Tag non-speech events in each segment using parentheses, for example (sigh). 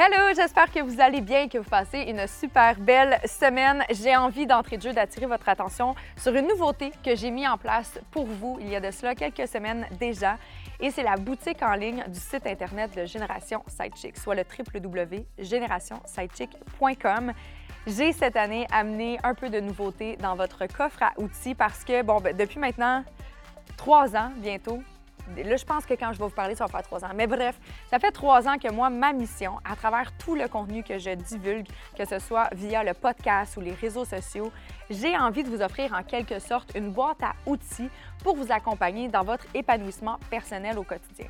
Hello, j'espère que vous allez bien et que vous passez une super belle semaine. J'ai envie d'entrer de jeu d'attirer votre attention sur une nouveauté que j'ai mis en place pour vous il y a de cela quelques semaines déjà. Et c'est la boutique en ligne du site internet de Génération Sidechick, soit le www.générationsidechick.com. J'ai cette année amené un peu de nouveauté dans votre coffre à outils parce que, bon, ben, depuis maintenant trois ans bientôt, Là, je pense que quand je vais vous parler, ça va faire trois ans. Mais bref, ça fait trois ans que moi, ma mission, à travers tout le contenu que je divulgue, que ce soit via le podcast ou les réseaux sociaux, j'ai envie de vous offrir en quelque sorte une boîte à outils pour vous accompagner dans votre épanouissement personnel au quotidien.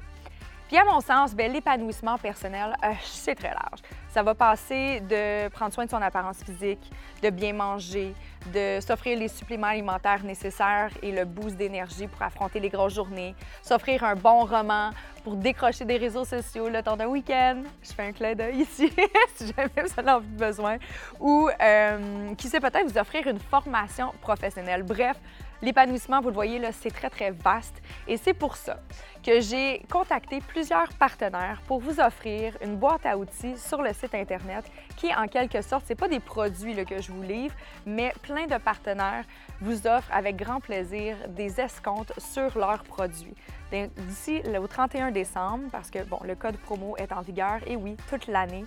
Puis à mon sens, ben, l'épanouissement personnel, euh, c'est très large. Ça va passer de prendre soin de son apparence physique, de bien manger, de s'offrir les suppléments alimentaires nécessaires et le boost d'énergie pour affronter les grosses journées, s'offrir un bon roman pour décrocher des réseaux sociaux le temps d'un week-end. Je fais un clin d'œil ici, (laughs) si jamais vous en avez besoin. Ou, euh, qui sait, peut-être vous offrir une formation professionnelle. Bref, L'épanouissement, vous le voyez, là, c'est très, très vaste. Et c'est pour ça que j'ai contacté plusieurs partenaires pour vous offrir une boîte à outils sur le site Internet qui, en quelque sorte, ce pas des produits que je vous livre, mais plein de partenaires vous offrent avec grand plaisir des escomptes sur leurs produits. D'ici au 31 décembre, parce que bon, le code promo est en vigueur, et oui, toute l'année,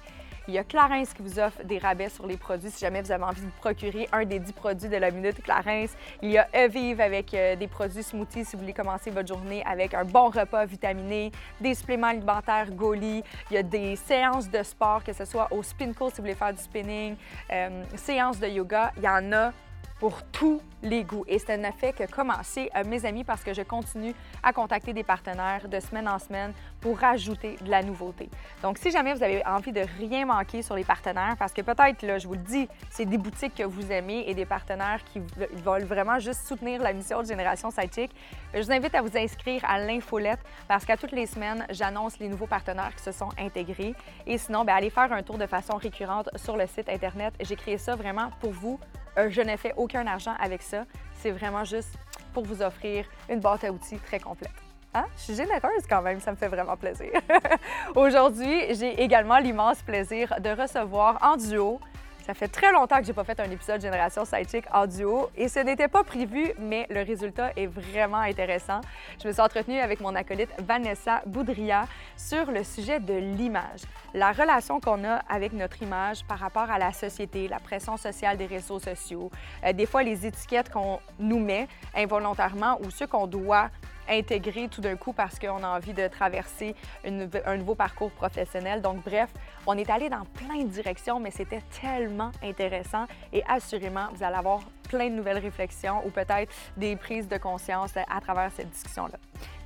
il y a Clarence qui vous offre des rabais sur les produits si jamais vous avez envie de vous procurer un des 10 produits de la minute Clarence. Il y a Evive avec euh, des produits smoothies si vous voulez commencer votre journée avec un bon repas vitaminé, des suppléments alimentaires Goli. Il y a des séances de sport, que ce soit au Spinco si vous voulez faire du spinning, euh, séances de yoga. Il y en a pour tous les goûts. Et ça n'a fait que commencer, euh, mes amis, parce que je continue à contacter des partenaires de semaine en semaine pour rajouter de la nouveauté. Donc, si jamais vous avez envie de rien manquer sur les partenaires, parce que peut-être, là, je vous le dis, c'est des boutiques que vous aimez et des partenaires qui veulent vraiment juste soutenir la mission de Génération Sidechick, je vous invite à vous inscrire à l'infolette parce qu'à toutes les semaines, j'annonce les nouveaux partenaires qui se sont intégrés. Et sinon, bien, allez faire un tour de façon récurrente sur le site Internet. J'ai créé ça vraiment pour vous euh, je n'ai fait aucun argent avec ça. C'est vraiment juste pour vous offrir une boîte à outils très complète. Hein? Je suis généreuse quand même, ça me fait vraiment plaisir. (laughs) Aujourd'hui, j'ai également l'immense plaisir de recevoir en duo ça fait très longtemps que j'ai pas fait un épisode Génération Sidechick en duo et ce n'était pas prévu, mais le résultat est vraiment intéressant. Je me suis entretenue avec mon acolyte Vanessa Boudria sur le sujet de l'image, la relation qu'on a avec notre image par rapport à la société, la pression sociale des réseaux sociaux, euh, des fois les étiquettes qu'on nous met involontairement ou ce qu'on doit intégrer tout d'un coup parce qu'on a envie de traverser un nouveau parcours professionnel. Donc, bref, on est allé dans plein de directions, mais c'était tellement intéressant et assurément, vous allez avoir plein de nouvelles réflexions ou peut-être des prises de conscience à travers cette discussion-là.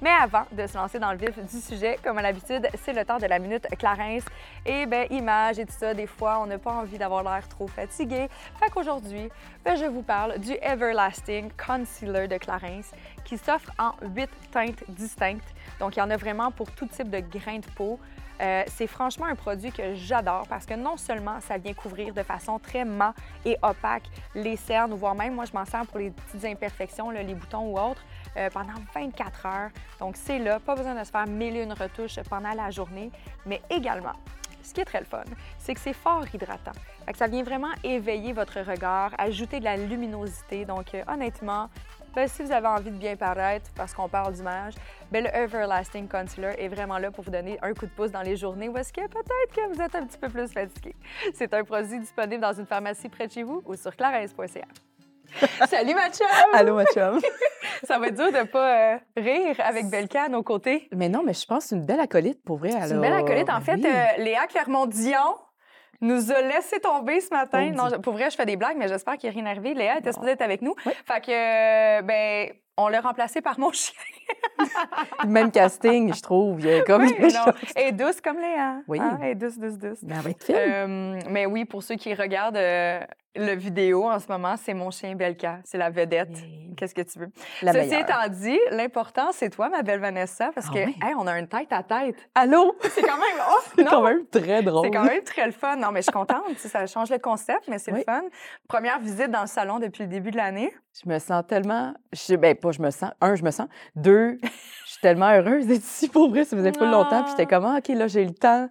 Mais avant de se lancer dans le vif du sujet, comme à l'habitude, c'est le temps de la minute Clarence. Et bien, images et tout ça, des fois, on n'a pas envie d'avoir l'air trop fatigué. Fait qu'aujourd'hui, ben, je vous parle du Everlasting Concealer de Clarence qui s'offre en huit teintes distinctes. Donc, il y en a vraiment pour tout type de grains de peau. Euh, c'est franchement un produit que j'adore parce que non seulement ça vient couvrir de façon très mat et opaque les cernes, voire même moi je m'en sers pour les petites imperfections, les boutons ou autres, euh, pendant 24 heures. Donc c'est là, pas besoin de se faire mille une retouches pendant la journée, mais également ce qui est très le fun, c'est que c'est fort hydratant. ça vient vraiment éveiller votre regard, ajouter de la luminosité. Donc, euh, honnêtement, ben, si vous avez envie de bien paraître, parce qu'on parle d'image, ben, le Everlasting Concealer est vraiment là pour vous donner un coup de pouce dans les journées où est-ce que peut-être que vous êtes un petit peu plus fatigué. C'est un produit disponible dans une pharmacie près de chez vous ou sur clarence.ca. (laughs) Salut ma chum! Allô ma chum! (laughs) ça va être dur de pas euh, rire avec Belka à nos côtés. Mais non, mais je pense que c'est une belle acolyte pour vrai. C'est une belle acolyte. En fait, euh, Léa Clermont-Dion nous a laissé tomber ce matin. Oh, non, pour vrai, je fais des blagues, mais j'espère qu'il n'y a rien arrivé. Léa était supposée être avec nous. Fait que, ben, on l'a remplacé par mon chien. Même casting, je trouve. Il y a comme oui, non. Et douce comme Léa. Oui. Ah, et douce, douce, douce. Ben, avec euh, mais oui, pour ceux qui regardent, euh, le vidéo en ce moment, c'est mon chien Belka. C'est la vedette. Qu'est-ce que tu veux? La Ceci meilleure. étant dit, l'important, c'est toi, ma belle Vanessa, parce Ah que, oui? hey, on a une tête à tête. Allô? C'est quand même. (laughs) Oh, C'est quand même très drôle. C'est quand même très le fun. Non, mais je suis contente. ça change le concept, mais c'est le fun. Première visite dans le salon depuis le début de l'année. Je me sens tellement. Je, ben, pas je me sens. Un, je me sens. Deux, je suis tellement heureuse d'être ici pour vrai. Ça faisait pas longtemps. Puis j'étais Ah. comme, ah, OK, là, j'ai le temps.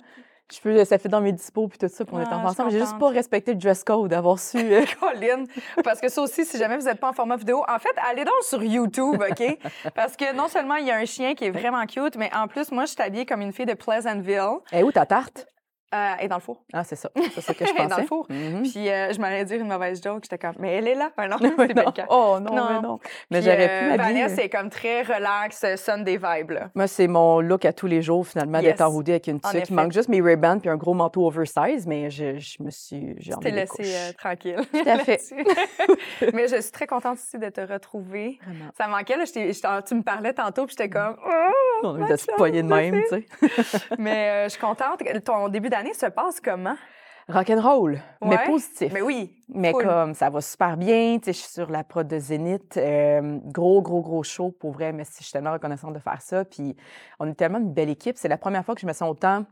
Je peux, ça fait dans mes dispos, puis tout ça, puis on est Ah, en ensemble. J'ai juste pas respecté le dress code, d'avoir su. euh, (laughs) Colline. Parce que ça aussi, si jamais vous n'êtes pas en format vidéo, en fait, allez donc sur YouTube, OK? Parce que non seulement il y a un chien qui est vraiment cute, mais en plus, moi, je suis habillée comme une fille de Pleasantville. Eh, où ta tarte? Euh, elle est dans le four. Ah, c'est ça. C'est ça que (laughs) je Elle est pensais. dans le four. Mhm. Puis euh, je m'allais dire une mauvaise joke. J'étais comme, mais elle est là. Ah non, (laughs) c'est non. Oh non, Non. mais non. Mais j'aurais euh, pu m'habiller. Vanessa, c'est comme très relax, euh, Sunday vibe, là. Moi, c'est mon look à tous les jours, finalement, Yes. d'être en hoodie avec une En tuque. effet. Il manque juste mes Ray-Ban puis un gros manteau oversize, mais je, je me suis. T'es les laissée euh, tranquille. (laughs) Tout à fait. mais je suis très contente aussi de te retrouver. Vraiment. Ça manquait, là. tu me parlais tantôt, puis j'étais comme... On ma a se chum, poigner de je même, tu sais. Mais euh, je suis contente. Ton début d'année se passe comment? Rock'n'roll, mais positif. Mais oui. Mais comme ça va super bien, tu sais, je suis sur la prod de Zénith, euh, gros, gros, gros show pour vrai, mais je suis tellement reconnaissante de faire ça. Puis on est tellement une belle équipe. C'est la première fois que je me sens autant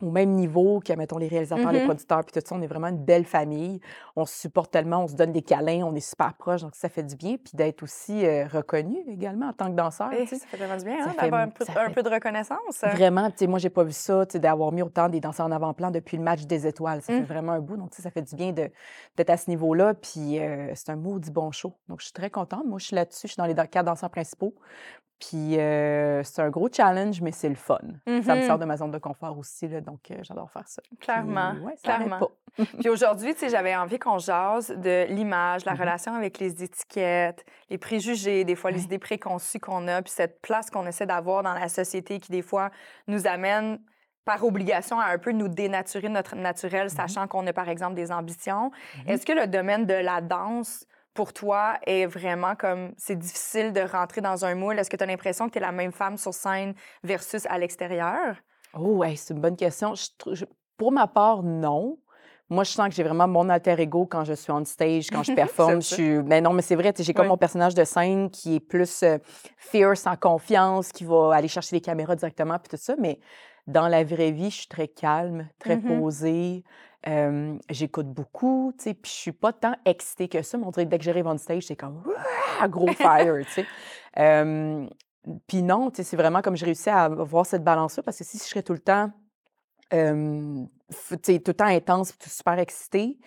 au même niveau que, mettons, les réalisateurs, les Mhm. producteurs, puis tout ça. On est vraiment une belle famille. On se supporte tellement, on se donne des câlins, on est super proches, donc ça fait du bien. Puis d'être aussi euh, reconnu également en tant que danseur. Eh, ça fait vraiment du bien, hein, d'avoir un, peu, un peu de reconnaissance. Vraiment, tu sais, moi, j'ai pas vu ça, tu sais, d'avoir mis autant des danseurs en avant-plan depuis le match des étoiles. Ça Mm. fait vraiment un bout. Donc, tu sais, ça fait du bien d'être à ce niveau-là. Puis, euh, c'est un maudit bon show. Donc, je suis très contente. Moi, je suis là-dessus. Je suis dans les quatre danseurs principaux. Puis, euh, c'est un gros challenge, mais c'est le fun. Ça me Mhm. sort de ma zone de confort aussi, là, donc euh, j'adore faire ça. Puis, Clairement, ouais, ça clairement. pas. Puis aujourd'hui, tu sais, j'avais envie qu'on jase de l'image, la Mhm. relation avec les étiquettes, les préjugés, des fois les Ouais. idées préconçues qu'on a, puis cette place qu'on essaie d'avoir dans la société qui, des fois, nous amène par obligation à un peu nous dénaturer notre naturel, sachant qu'on a, par exemple, des ambitions. Est-ce que le domaine de la danse, pour toi, est vraiment comme... C'est difficile de rentrer dans un moule? Est-ce que tu as l'impression que tu es la même femme sur scène versus à l'extérieur? Oh, c'est une bonne question. Je trou- je- pour ma part, non. Moi, je sens que j'ai vraiment mon alter ego quand je suis on stage, quand je (laughs) performe. Je suis... Mais non, mais c'est vrai, j'ai comme mon personnage de scène qui est plus euh, fierce, en confiance, qui va aller chercher les caméras directement, puis tout ça. Mais dans la vraie vie, je suis très calme, très Mhm. posée. Euh, J'écoute beaucoup, tu sais, puis je suis pas tant excitée que ça. Mais on dirait que dès que j'arrive on stage, c'est comme gros (laughs) fire, tu sais. Euh, puis non, tu sais, c'est vraiment comme je réussis à avoir cette balance-là parce que si je serais tout le temps, euh, tu sais, tout le temps intense, tout super excitée,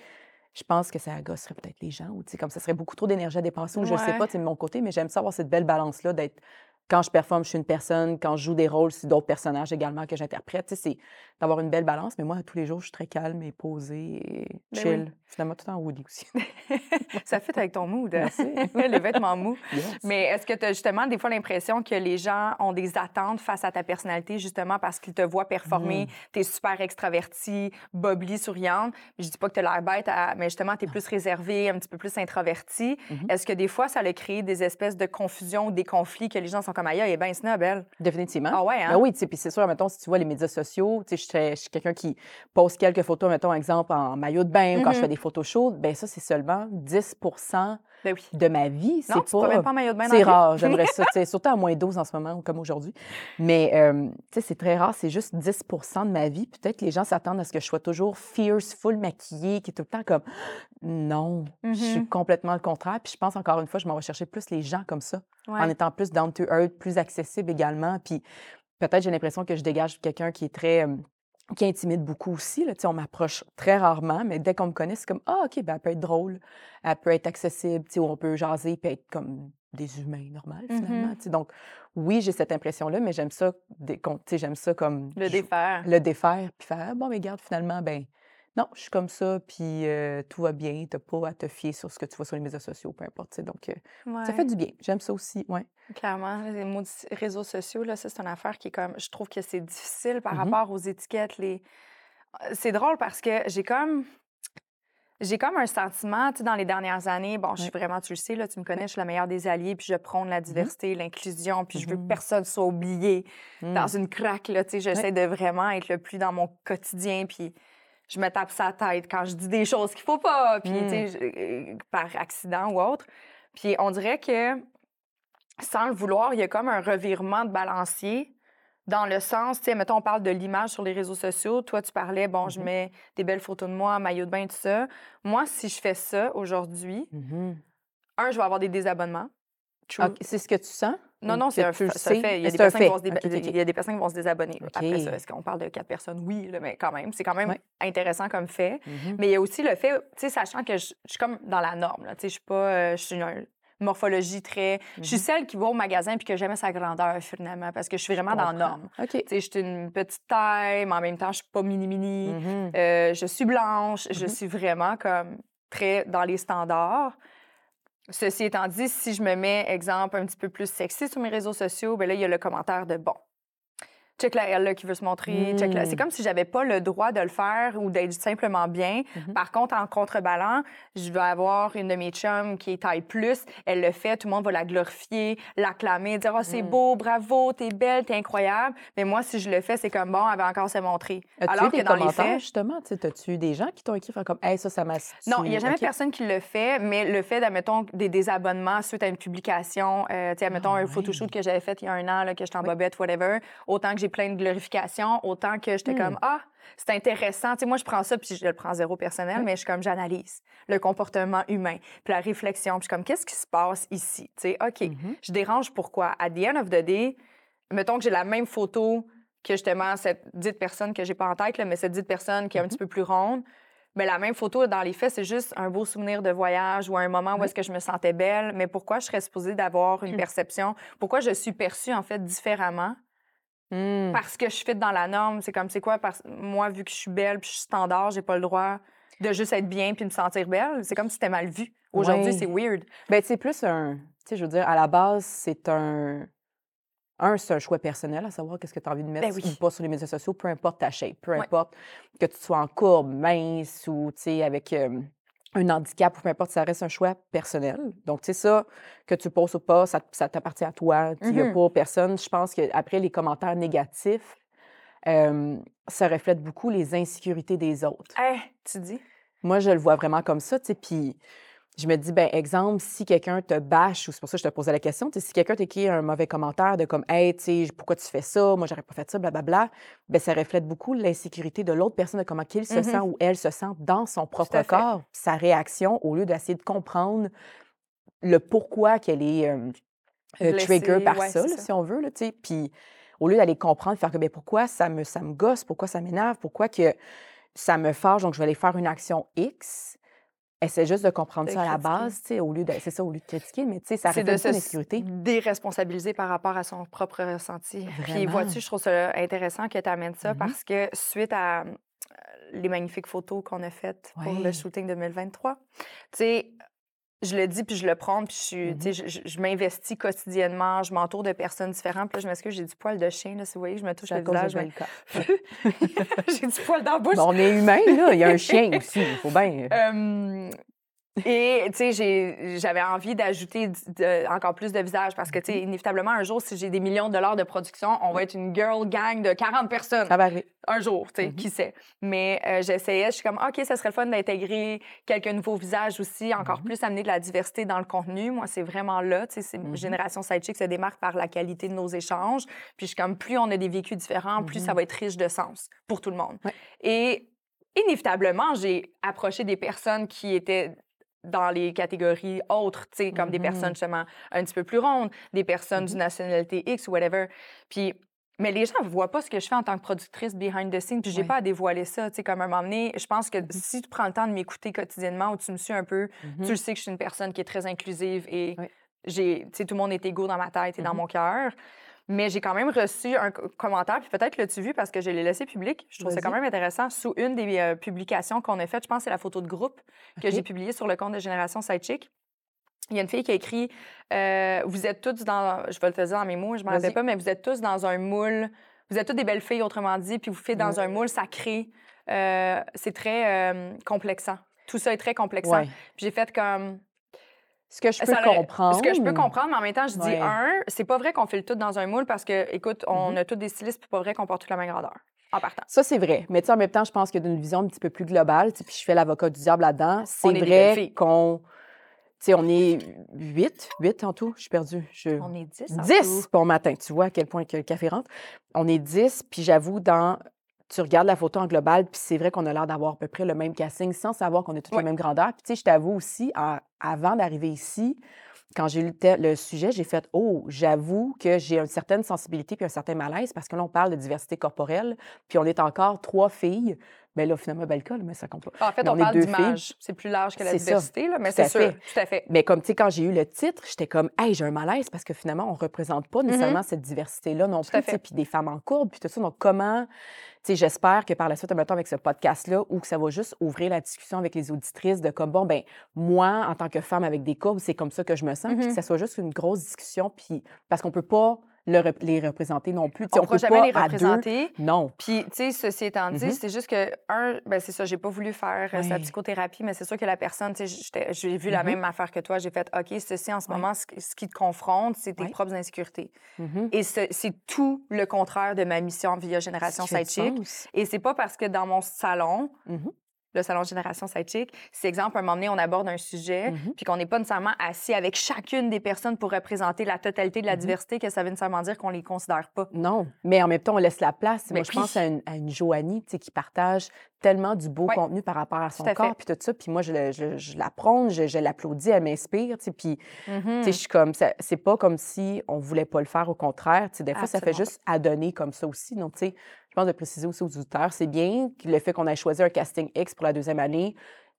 je pense que ça agosserait peut-être les gens ou tu sais, comme ça serait beaucoup trop d'énergie à dépenser ou je sais pas, tu sais, de mon côté, mais j'aime ça avoir cette belle balance-là d'être quand je performe, je suis une personne, quand je joue des rôles, c'est d'autres personnages également que j'interprète, tu sais, c'est d'avoir une belle balance, mais moi, tous les jours, je suis très calme et posée et Ben chill. oui. Finalement, tout en Woody aussi. (laughs) Ça fait avec ton mood. Merci. (laughs) les vêtements mous. Yes. Mais est-ce que tu as justement des fois l'impression que les gens ont des attentes face à ta personnalité justement parce qu'ils te voient performer, tu es super extravertie, bubbly, souriante? Je dis pas que tu as l'air bête, à- mais justement, tu es plus réservée, un petit peu plus introvertie. Mhm. Est-ce que des fois, ça a créé des espèces de confusion ou des conflits que les gens sont comme ailleurs, elle est bien snob, elle. Définitivement. Ah ouais, hein? Ben oui, tu sais, puis c'est sûr, mettons, si tu vois les médias sociaux, tu sais, je suis quelqu'un qui poste quelques photos, mettons, exemple, en maillot de bain ou quand je fais des photos chaudes, ben ça, c'est seulement 10 Ben oui. de ma vie. C'est pas C'est rare, j'aimerais ça, (laughs) surtout à moins 12 en ce moment, comme aujourd'hui. Mais, euh, tu sais, c'est très rare, c'est juste 10% de ma vie. Peut-être que les gens s'attendent à ce que je sois toujours fierce, full maquillée, qui est tout le temps comme non, je suis Mhm. complètement le contraire. Puis je pense encore une fois, je m'en vais chercher plus les gens comme ça en étant plus down to earth, plus accessible également. Puis peut-être j'ai l'impression que je dégage quelqu'un qui est très. Qui intimide beaucoup aussi. Là. On m'approche très rarement, mais dès qu'on me connaît, c'est comme Ah, OK, ben, elle peut être drôle, elle peut être accessible, sais, on peut jaser, puis être comme des humains normaux, finalement. Tu sais. Donc, oui, j'ai cette impression-là, mais j'aime ça, j'aime ça comme. Le défaire. Le défaire, puis faire Bon, mais regarde, finalement, ben non, je suis comme ça, puis euh, tout va bien, t'as pas à te fier sur ce que tu vois sur les médias sociaux, peu importe. Donc, euh, ça fait du bien. J'aime ça aussi, ouais. Clairement, les maudits réseaux sociaux, là, ça, c'est une affaire qui est comme. Je trouve que c'est difficile par Mhm. rapport aux étiquettes. Les... C'est drôle parce que j'ai comme. J'ai comme un sentiment, tu sais, dans les dernières années, bon, je suis Ouais. vraiment, tu le sais, là, tu me connais, je suis la meilleure des alliés, puis je prône la diversité, l'inclusion, puis je veux que Mhm. personne soit oublié Mm. dans une craque, là, tu sais, j'essaie de vraiment être le plus dans mon quotidien, puis je me tape sa tête quand je dis des choses qu'il faut pas, puis Mm. je- euh, par accident ou autre. Puis on dirait que sans le vouloir, il y a comme un revirement de balancier dans le sens, tu sais, mettons, on parle de l'image sur les réseaux sociaux. Toi, tu parlais, bon, je Mhm. mets des belles photos de moi, maillot de bain, tout ça. Moi, si je fais ça aujourd'hui, Mhm. un, je vais avoir des désabonnements. True. Ok, C'est ce que tu sens? Non, non, que c'est un, fait. Il y, a des personnes qui fait? vont se déba- Ok, ok, ok. il y a des personnes qui vont se désabonner. Après ça, est-ce qu'on parle de quatre personnes? Oui, là, mais quand même. C'est quand même Ouais. intéressant comme fait. Mhm. Mais il y a aussi le fait, tu sais, sachant que je, je suis comme dans la norme, là, tu sais, je suis pas, euh, je suis une morphologie très... Je suis Mhm. celle qui va au magasin puis a jamais sa grandeur, finalement, parce que je suis vraiment dans la norme. Tu sais, je suis une petite taille, mais en même temps, je suis pas mini-mini. Mhm. Euh, je suis blanche, je suis vraiment comme très dans les standards. Ceci étant dit, si je me mets, exemple, un petit peu plus sexy sur mes réseaux sociaux, ben là, il y a le commentaire de bon. Check la elle là, qui veut se montrer. check la- Mm. C'est comme si j'avais pas le droit de le faire ou d'être simplement bien. Mhm. Par contre, en contreballant, je vais avoir une de mes chums qui est taille plus. Elle le fait, tout le monde va la glorifier, l'acclamer, dire oh, c'est Mm. beau, bravo, t'es belle, t'es incroyable. Mais moi, si je le fais, c'est comme bon, elle va encore se montrer. Alors que dans les faits, justement? Tu As-tu des gens qui t'ont écrit comme Hey, ça, ça m'a. non, il n'y a jamais personne qui le fait, mais le fait, admettons, des désabonnements suite à une publication, euh, tu sais, admettons, Ah, un ouais. photoshoot que j'avais fait il y a un an, là, que j'étais en Oui. bobette, whatever, autant que j'ai plein de glorifications, autant que j'étais Hmm. comme, ah, c'est intéressant. Tu sais, moi, je prends ça, puis je le prends zéro personnel, mais je suis comme, j'analyse le comportement humain, puis la réflexion, puis je suis comme, qu'est-ce qui se passe ici? Tu sais, OK, Mhm. je dérange pourquoi? À the end of the day, mettons que j'ai la même photo que justement cette dite personne que j'ai pas en tête, là, mais cette dite personne qui est un petit peu plus ronde. Mais la même photo, dans les faits, c'est juste un beau souvenir de voyage ou un moment où est-ce que je me sentais belle. Mais pourquoi je serais supposée d'avoir une Hmm. perception? Pourquoi je suis perçue, en fait, différemment? Mm. Parce que je fit dans la norme. C'est comme, c'est quoi? Parce... Moi, vu que je suis belle puis je suis standard, j'ai pas le droit de juste être bien puis me sentir belle. C'est comme si c'était mal vu. Aujourd'hui, c'est weird. Ben, c'est plus un. Tu sais, je veux dire, à la base, c'est un. Un, c'est un choix personnel, à savoir qu'est-ce que tu as envie de mettre Ben oui. ou pas sur les médias sociaux, peu importe ta shape, peu Ouais. importe que tu sois en courbe, mince ou, tu sais, avec euh, un handicap ou peu importe, ça reste un choix personnel. Donc, tu sais, ça, que tu poses ou pas, ça, ça t'appartient à toi. Il n'y a Mhm. pas personne. Je pense qu'après, les commentaires négatifs, euh, ça reflète beaucoup les insécurités des autres. Hey, tu dis? Moi, je le vois vraiment comme ça, tu sais, puis je me dis, ben exemple, si quelqu'un te bâche, ou c'est pour ça que je te posais la question, si quelqu'un t'écrit un mauvais commentaire de comme, hey, tu pourquoi tu fais ça, moi, j'aurais pas fait ça, blablabla, ben ça reflète beaucoup l'insécurité de l'autre personne, de comment qu'il se Mhm. sent ou elle se sent dans son propre corps, sa réaction, au lieu d'essayer de comprendre le pourquoi qu'elle est euh, euh, Blessée, trigger par ouais, ça, c'est là, ça. si on veut, tu sais, puis au lieu d'aller comprendre, faire que, ben pourquoi ça me, ça me gosse, pourquoi ça m'énerve, pourquoi que ça me fâche, donc je vais aller faire une action X. Essaie juste de comprendre De ça à la base, tu sais, au lieu de, c'est ça, au lieu de critiquer, mais tu sais, ça c'est de se déresponsabiliser par rapport à son propre ressenti. Puis Vraiment. vois-tu, je trouve ça intéressant que tu amènes ça Mhm. parce que suite à euh, les magnifiques photos qu'on a faites pour le shooting 2023, tu sais, je le dis puis je le prends puis je, sais, je, je- m'investis quotidiennement, je m'entoure de personnes différentes. Puis là, je m'excuse, j'ai du poil de chien, là, si vous voyez, je me touche le visage. mais- (laughs) j'ai du poil dans la bouche. Mais on est humain, là. Il y a un (laughs) chien aussi. Il faut bien. Euh, et, tu sais, j'avais envie d'ajouter encore plus de visages parce que, tu sais, Mm-hmm. inévitablement, un jour, si j'ai des millions de dollars de production, on va être une girl gang de 40 personnes. Ça va arriver. Un jour, tu sais, Mhm. qui sait? Mais euh, j'essayais, je suis comme, OK, ça serait le fun d'intégrer quelques nouveaux visages aussi, encore Mhm. plus amener de la diversité dans le contenu. Moi, c'est vraiment là, tu sais, c'est- Mhm. Génération Sidechick se démarque par la qualité de nos échanges. Puis je suis comme, plus on a des vécus différents, plus ça va être riche de sens pour tout le monde. Ouais. Et inévitablement, j'ai approché des personnes qui étaient dans les catégories autres, tu sais, comme des Mhm. personnes justement un petit peu plus rondes, des personnes Mhm. d'une nationalité X ou whatever. Puis, mais les gens ne voient pas ce que je fais en tant que productrice behind the scenes, puis j'ai Ouais. pas à dévoiler ça, tu sais, comme à un moment donné, je pense que Mhm. si tu prends le temps de m'écouter quotidiennement ou tu me suis un peu, tu le sais que je suis une personne qui est très inclusive et j'ai, tu sais, tout le monde est égaux dans ma tête et dans mon cœur. Mais j'ai quand même reçu un co- commentaire, puis peut-être l'as-tu vu parce que je l'ai laissé public. Je trouve ça quand même intéressant. Sous une des euh, publications qu'on a faites, je pense que c'est la photo de groupe que j'ai publiée sur le compte de Génération Sidechick. Il y a une fille qui a écrit euh, Vous êtes toutes dans. Je vais le te dire dans mes mots, je ne m'en rappelle pas, mais vous êtes tous dans un moule. Vous êtes toutes des belles filles, autrement dit, puis vous faites dans Ouais. un moule sacré. Euh, c'est très euh, complexant. Tout ça est très complexant. Ouais. Puis j'ai fait comme. Ce que je peux Ça comprendre. Ce que je peux comprendre, mais en même temps, je dis, Ouais. un, c'est pas vrai qu'on fait le tout dans un moule parce que, écoute, on Mhm. a tous des stylistes, puis pas vrai qu'on porte toute la même grandeur. en partant. Ça, c'est vrai. Mais tu sais, en même temps, je pense que d'une vision un petit peu plus globale, puis je fais l'avocat du diable là-dedans, c'est vrai qu'on. Tu sais, on est huit, huit en tout. Je suis perdue. Je... On est 10 en 10 tout. bon matin. Tu vois à quel point que le café rentre. On est 10, puis j'avoue, dans. Tu regardes la photo en global, puis c'est vrai qu'on a l'air d'avoir à peu près le même casting sans savoir qu'on est toutes la même grandeur. Puis tu sais, je t'avoue aussi, en- avant d'arriver ici, quand j'ai le, te- le sujet, j'ai fait Oh, j'avoue que j'ai une certaine sensibilité puis un certain malaise parce que là, on parle de diversité corporelle, puis on est encore trois filles. Mais là, finalement, ben, le cas, mais ça compte pas. En fait, Mais on, on parle d'image. C'est plus large que la diversité, là, mais c'est sûr. fait. Tout à fait. Mais comme, tu sais, quand j'ai eu le titre, j'étais comme, hey, j'ai un malaise parce que finalement, on ne représente pas nécessairement cette diversité-là non Mm-hmm. Tout plus. Puis des femmes en courbe, puis tout ça. Donc, comment, tu sais, j'espère que par la suite, mettons, avec ce podcast-là, ou que ça va juste ouvrir la discussion avec les auditrices de comme, bon, ben moi, en tant que femme avec des courbes, c'est comme ça que je me sens. Puis Mm-hmm. que ça soit juste une grosse discussion, puis parce qu'on peut pas le rep- les représenter non plus. On ne pourra peut jamais pas les représenter. Non. Puis, tu sais, ceci étant dit, Mhm. c'est juste que, un, ben c'est ça, j'ai pas voulu faire euh, sa psychothérapie, mais c'est sûr que la personne, tu sais, j'ai vu la Mhm. même affaire que toi, j'ai fait, OK, ceci en ce moment, ce, qui te confronte, c'est tes propres insécurités. Mhm. Et ce- c'est tout le contraire de ma mission via Génération Sidechick. Et c'est pas parce que dans mon salon. Le salon Génération Sidechick, c'est exemple, un moment donné, on aborde un sujet, Mhm. puis qu'on n'est pas nécessairement assis avec chacune des personnes pour représenter la totalité de la Mhm. diversité, que ça veut nécessairement dire qu'on les considère pas. Non, mais en même temps, on laisse la place. Mais Moi, je pense à une, à une Joanie tu sais, qui partage tellement du beau contenu par rapport à son à corps, puis tout ça. Puis moi, je, le- je, je la prône, je, je l'applaudis, elle m'inspire. tu sais, Puis, Mhm. tu sais, je suis comme, c'est pas comme si on voulait pas le faire, au contraire. tu sais, Des fois, ça fait juste à donner comme ça aussi. Donc, tu sais, je pense de préciser aussi aux auditeurs, c'est bien que le fait qu'on ait choisi un casting X pour la deuxième année.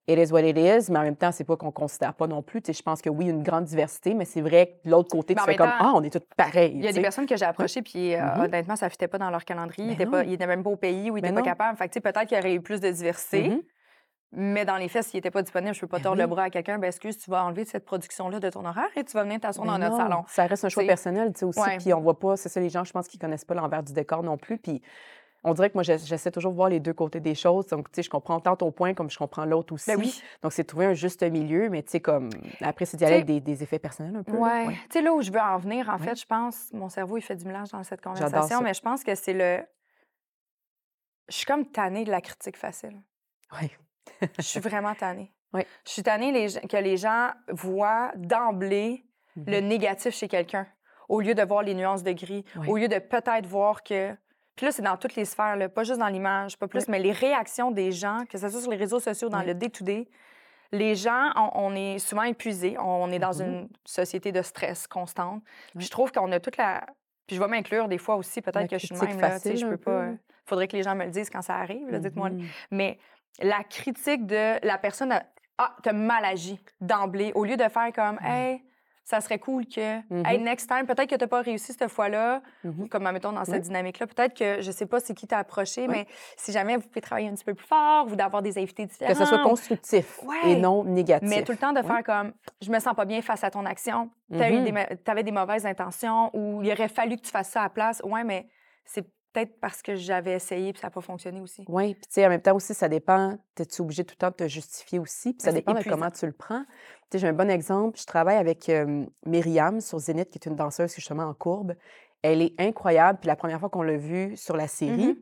It is what it is, mais en même temps, c'est pas qu'on considère pas non plus. Tu sais, je pense que oui, une grande diversité, mais c'est vrai que de l'autre côté, tu fais comme, ah, on est toutes pareilles. Il y a des personnes que j'ai approchées, puis euh, Mhm. honnêtement, ça ne fitait pas dans leur calendrier. Ils Ben n'étaient pas- ils étaient même pas au pays ou ils Ben n'étaient pas non. capables. Fait que, tu sais, peut-être qu'il y aurait eu plus de diversité, Mhm. mais dans les faits, s'il n'était pas disponible, je ne peux pas Ben tordre le oui. bras à quelqu'un. Ben, excuse, tu vas enlever cette production-là de ton horaire et tu vas venir t'asseoir dans Ben notre salon. Ça reste un choix personnel, tu sais, aussi. Puis on voit pas, c'est ça, les gens, je pense, qui connaissent pas l'envers du décor non plus. Puis on dirait que moi, j'essa- j'essaie toujours de voir les deux côtés des choses. Donc, tu sais, je comprends tant ton point comme je comprends l'autre aussi. Ben oui. Donc, c'est trouver un juste milieu, mais tu sais, comme, après, c'est d'y aller avec des, des effets personnels un peu. Ouais. Ouais. Tu sais, là où je veux en venir, en Ouais. fait, je pense, mon cerveau, il fait du mélange dans cette conversation, mais je pense que c'est le. Je suis comme tannée de la critique facile. Ouais. Je suis vraiment tannée. (laughs) Ouais. Je suis tannée les que les gens voient d'emblée le Mhm. négatif chez quelqu'un, au lieu de voir les nuances de gris, au lieu de peut-être voir que. Puis là, c'est dans toutes les sphères, là, pas juste dans l'image, pas plus, mais les réactions des gens, que ce soit sur les réseaux sociaux, dans le day-to-day, les gens, on, on est souvent épuisés. On est dans Mhm. une société de stress constante. Puis je trouve qu'on a toute la. Puis je vais m'inclure des fois aussi, peut-être que je suis même. Là, tu sais, facile je un peux peu, pas. là. euh, faudrait que les gens me le disent quand ça arrive, là, dites-moi. Mhm. Mais la critique de la personne, a- ah, t'as mal agi d'emblée, au lieu de faire comme, hey, ça serait cool que, hey, Mhm. next time, peut-être que t'as pas réussi cette fois-là, Mhm. comme mettons dans cette Oui. dynamique-là, peut-être que, je sais pas c'est qui t'a approché, Oui. mais si jamais vous pouvez travailler un petit peu plus fort ou d'avoir des invités différents. Que ça soit constructif Ouais. et non négatif. Mais tout le temps de faire comme, je me sens pas bien face à ton action, des ma- t'avais des mauvaises intentions ou il aurait fallu que tu fasses ça à la place. Ouais, mais c'est peut-être parce que j'avais essayé puis ça n'a pas fonctionné aussi. Oui, puis tu sais, en même temps aussi, ça dépend. Es-tu obligé tout le temps de te justifier aussi? Puis ça Ben, c'est dépend de comment tu le prends. Tu sais, j'ai un bon exemple. Je travaille avec euh, Myriam sur Zénith, qui est une danseuse justement en courbe. Elle est incroyable. Puis la première fois qu'on l'a vue sur la série,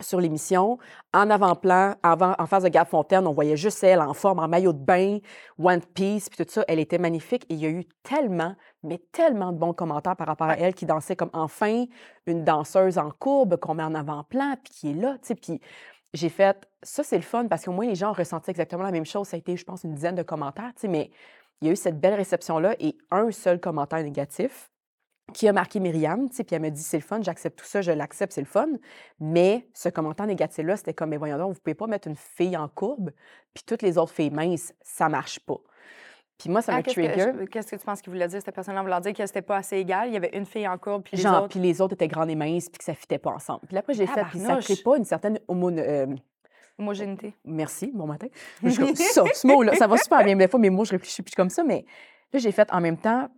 sur l'émission, en avant-plan, avant, en face de Garde Fontaine, on voyait juste elle en forme, en maillot de bain, One Piece, puis tout ça. Elle était magnifique. Et il y a eu tellement, mais tellement de bons commentaires par rapport à elle qui dansait comme enfin une danseuse en courbe qu'on met en avant-plan, puis qui est là, tu sais. Puis j'ai fait, ça c'est le fun parce qu'au moins les gens ont ressenti exactement la même chose. Ça a été, je pense, une dizaine de commentaires, tu sais, mais il y a eu cette belle réception-là et un seul commentaire négatif qui a marqué Myriam, tu sais, puis elle me dit c'est le fun, j'accepte tout ça, je l'accepte, c'est le fun. Mais ce commentaire négatif-là, c'était comme, mais voyons donc, vous pouvez pas mettre une fille en courbe, puis toutes les autres filles minces, ça marche pas. Puis moi, ça Ah, me qu'est-ce, trigger. que, qu'est-ce que tu penses qu'il voulait dire, cette personne-là? voulant dire que c'était pas assez égal, il y avait une fille en courbe, puis les Genre, autres... puis les autres étaient grandes et minces, puis que ça fitait pas ensemble. Puis après, j'ai fait, puis ça crée pas une certaine homo... euh, Homogénéité. Merci, bon matin. (laughs) Je suis comme, ça, ce mot-là, ça va super bien. Des fois, mes mots, je réfléchis plus comme ça, mais là, j'ai fait en même temps,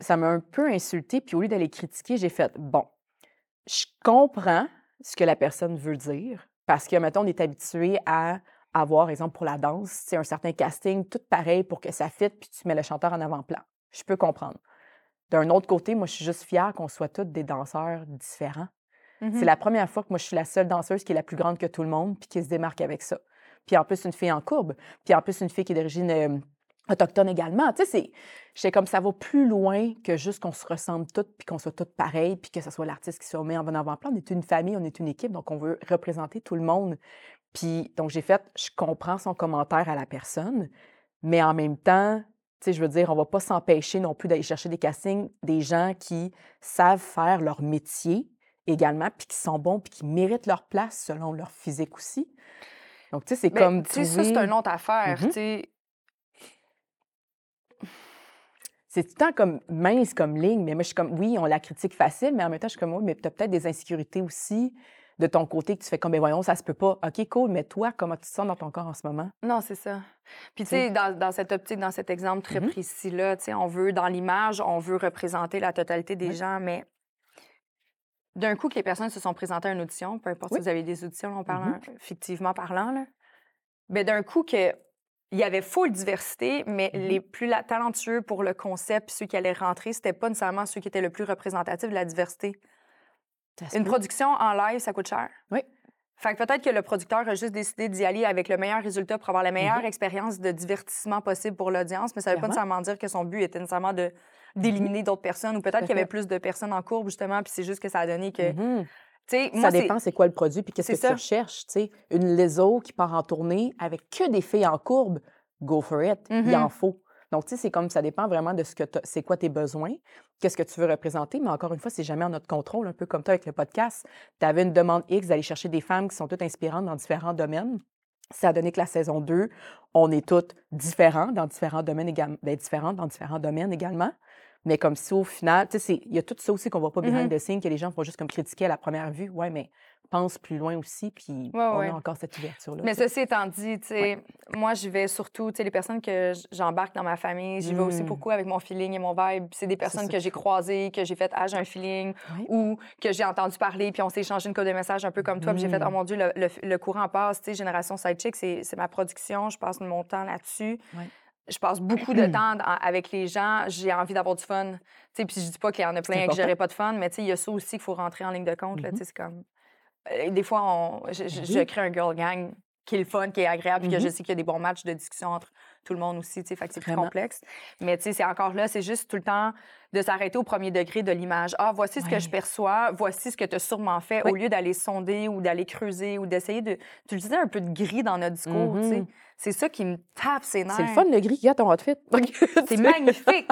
ça m'a un peu insulté, puis au lieu d'aller critiquer, j'ai fait, bon, je comprends ce que la personne veut dire, parce que, mettons, on est habitué à avoir, exemple, pour la danse, c'est un certain casting, tout pareil pour que ça fitte, puis tu mets le chanteur en avant-plan. Je peux comprendre. D'un autre côté, moi, je suis juste fière qu'on soit tous des danseurs différents. Mhm. C'est la première fois que moi, je suis la seule danseuse qui est la plus grande que tout le monde, puis qui se démarque avec ça. Puis en plus, une fille en courbe, puis en plus, une fille qui est d'origine euh, autochtone également. Tu sais, c'est... Comme, ça va plus loin que juste qu'on se ressemble toutes, puis qu'on soit toutes pareilles, puis que ce soit l'artiste qui se met en bon avant-plan. On est une famille, on est une équipe, donc on veut représenter tout le monde. Puis, donc j'ai fait, je comprends son commentaire à la personne, mais en même temps, tu sais, je veux dire, on va pas s'empêcher non plus d'aller chercher des castings, des gens qui savent faire leur métier également, puis qui sont bons, puis qui méritent leur place selon leur physique aussi. Donc, tu sais, c'est comme tu sais, ça, c'est une autre affaire. Mhm. tu sais. C'est tout le temps comme mince comme ligne, mais moi, je suis comme, oui, on la critique facile, mais en même temps, je suis comme, oui, mais tu as peut-être des insécurités aussi de ton côté que tu fais comme, ben voyons, ça se peut pas. OK, cool, mais toi, comment tu te sens dans ton corps en ce moment? Non, c'est ça. Puis, tu sais. dans, dans cette optique, dans cet exemple très Mhm. précis-là, tu sais, on veut, dans l'image, on veut représenter la totalité des Oui. gens, mais d'un coup que les personnes se sont présentées à une audition, peu importe Oui. si vous avez des auditions, on parle Mhm. hein, fictivement parlant, là, ben, d'un coup que il y avait full diversité, mais Mhm. les plus talentueux pour le concept, ceux qui allaient rentrer, c'était pas nécessairement ceux qui étaient le plus représentatifs de la diversité. Une production en live, ça coûte cher. Oui. Fait que peut-être que le producteur a juste décidé d'y aller avec le meilleur résultat pour avoir la meilleure Mhm. expérience de divertissement possible pour l'audience, mais ça veut pas nécessairement dire que son but était nécessairement de d'éliminer d'autres personnes ou peut-être qu'il y avait plus de personnes en courbe justement puis c'est juste que ça a donné que Mhm. Ça dépend c'est quoi le produit puis qu'est-ce que tu ça. recherches. tu sais. Une Lizzo qui part en tournée avec que des filles en courbe, go for it. Il en faut. Donc, tu sais, c'est comme ça dépend vraiment de ce que c'est quoi tes besoins, qu'est-ce que tu veux représenter, mais encore une fois, c'est jamais en notre contrôle, un peu comme toi avec le podcast. Tu avais une demande X d'aller chercher des femmes qui sont toutes inspirantes dans différents domaines. Ça a donné que la saison 2, on est toutes différents dans différents domaines également, ben, différentes dans différents domaines également. Mais comme si au final, tu sais, il y a tout ça aussi qu'on voit pas behind Mhm. the scenes, que les gens font juste comme critiquer à la première vue. Ouais, mais pense plus loin aussi, puis Ouais, on ouais. a encore cette ouverture-là. mais ceci étant dit, tu sais, moi, je vais surtout, tu sais, les personnes que j'embarque dans ma famille, j'y vais aussi Mm. beaucoup avec mon feeling et mon vibe. C'est des personnes que j'ai croisées, que j'ai fait, ah, j'ai un feeling, ou que j'ai entendu parler, puis on s'est échangé une code de messages un peu comme toi, puis j'ai fait, oh mon Dieu, le, le- le courant passe, tu sais, Génération Sidechick, c'est c'est ma production, je passe mon temps là-dessus. Je passe beaucoup de temps dans- avec les gens, j'ai envie d'avoir du fun. Tu sais, puis je dis pas qu'il y en a plein que important. j'aurais pas de fun, mais tu sais, il y a ça aussi qu'il faut rentrer en ligne de compte, tu Mhm. sais, c'est comme... Euh, Des fois, on, je, je- je Oui. crée un girl gang qui est le fun, qui est agréable, puis que je Mhm. sais qu'il y a des bons matchs de discussion entre tout le monde aussi, tu sais, fait que c'est plus complexe. Mais tu sais, c'est encore là, c'est juste tout le temps de s'arrêter au premier degré de l'image. Ah, voici ce que je perçois, voici ce que tu as sûrement fait, au lieu d'aller sonder ou d'aller creuser ou d'essayer de d'utiliser un peu de gris dans notre discours, tu sais. C'est ça qui me tape ses nerfs. C'est le fun, le gris qu'il y a ton outfit. (laughs) C'est magnifique.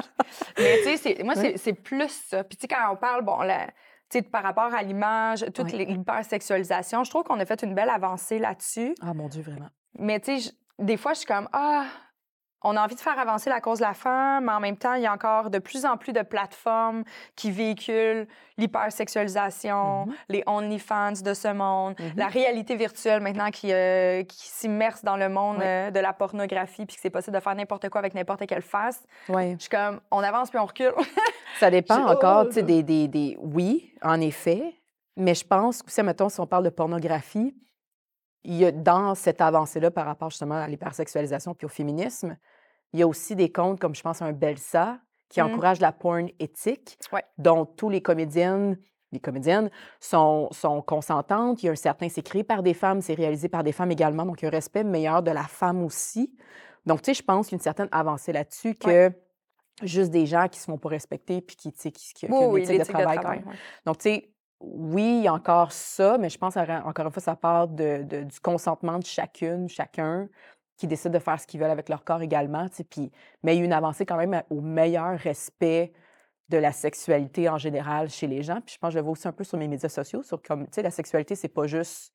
Mais tu sais, moi, Oui. c'est- plus ça. Puis tu sais, quand on parle, bon, la- tu sais, par rapport à l'image, toute Oui. l'hypersexualisation, je trouve qu'on a fait une belle avancée là-dessus. Ah, mon Dieu, vraiment. Mais tu sais, des fois, je suis comme, ah, on a envie de faire avancer la cause de la femme, mais en même temps, il y a encore de plus en plus de plateformes qui véhiculent l'hypersexualisation, Mhm. les OnlyFans de ce monde, Mhm. la réalité virtuelle maintenant qui, euh, qui s'immerse dans le monde euh, de la pornographie, puis que c'est possible de faire n'importe quoi avec n'importe quelle face. Ouais. Je suis comme, on avance puis on recule. (laughs) Ça dépend encore, oh, tu sais, ça. des, des, des- Oui, en effet, mais je pense que, mettons, si on parle de pornographie, il y a dans cette avancée-là par rapport justement à l'hypersexualisation puis au féminisme, il y a aussi des comptes comme je pense un Belsa qui Mm. encourage la porn éthique, Ouais. dont tous les comédiennes, les comédiennes sont, sont consentantes. Il y a un certain, c'est créé par des femmes, c'est réalisé par des femmes également, donc il y a un respect meilleur de la femme aussi. Donc, tu sais, je pense qu'il y a une certaine avancée là-dessus que juste des gens qui se font pas respecter puis qui, tu sais, qui, qui, qui Oui, ont une oui, éthique de travail. quand travail. même. ouais. Donc, tu sais, oui, il y a encore ça, mais je pense, encore une fois, ça part de, de- du consentement de chacune, chacun, qui décide de faire ce qu'ils veulent avec leur corps également, puis, mais il y a une avancée quand même au meilleur respect de la sexualité en général chez les gens. Puis je pense que je le vois aussi un peu sur mes médias sociaux, sur comme, tu sais, la sexualité, c'est pas juste,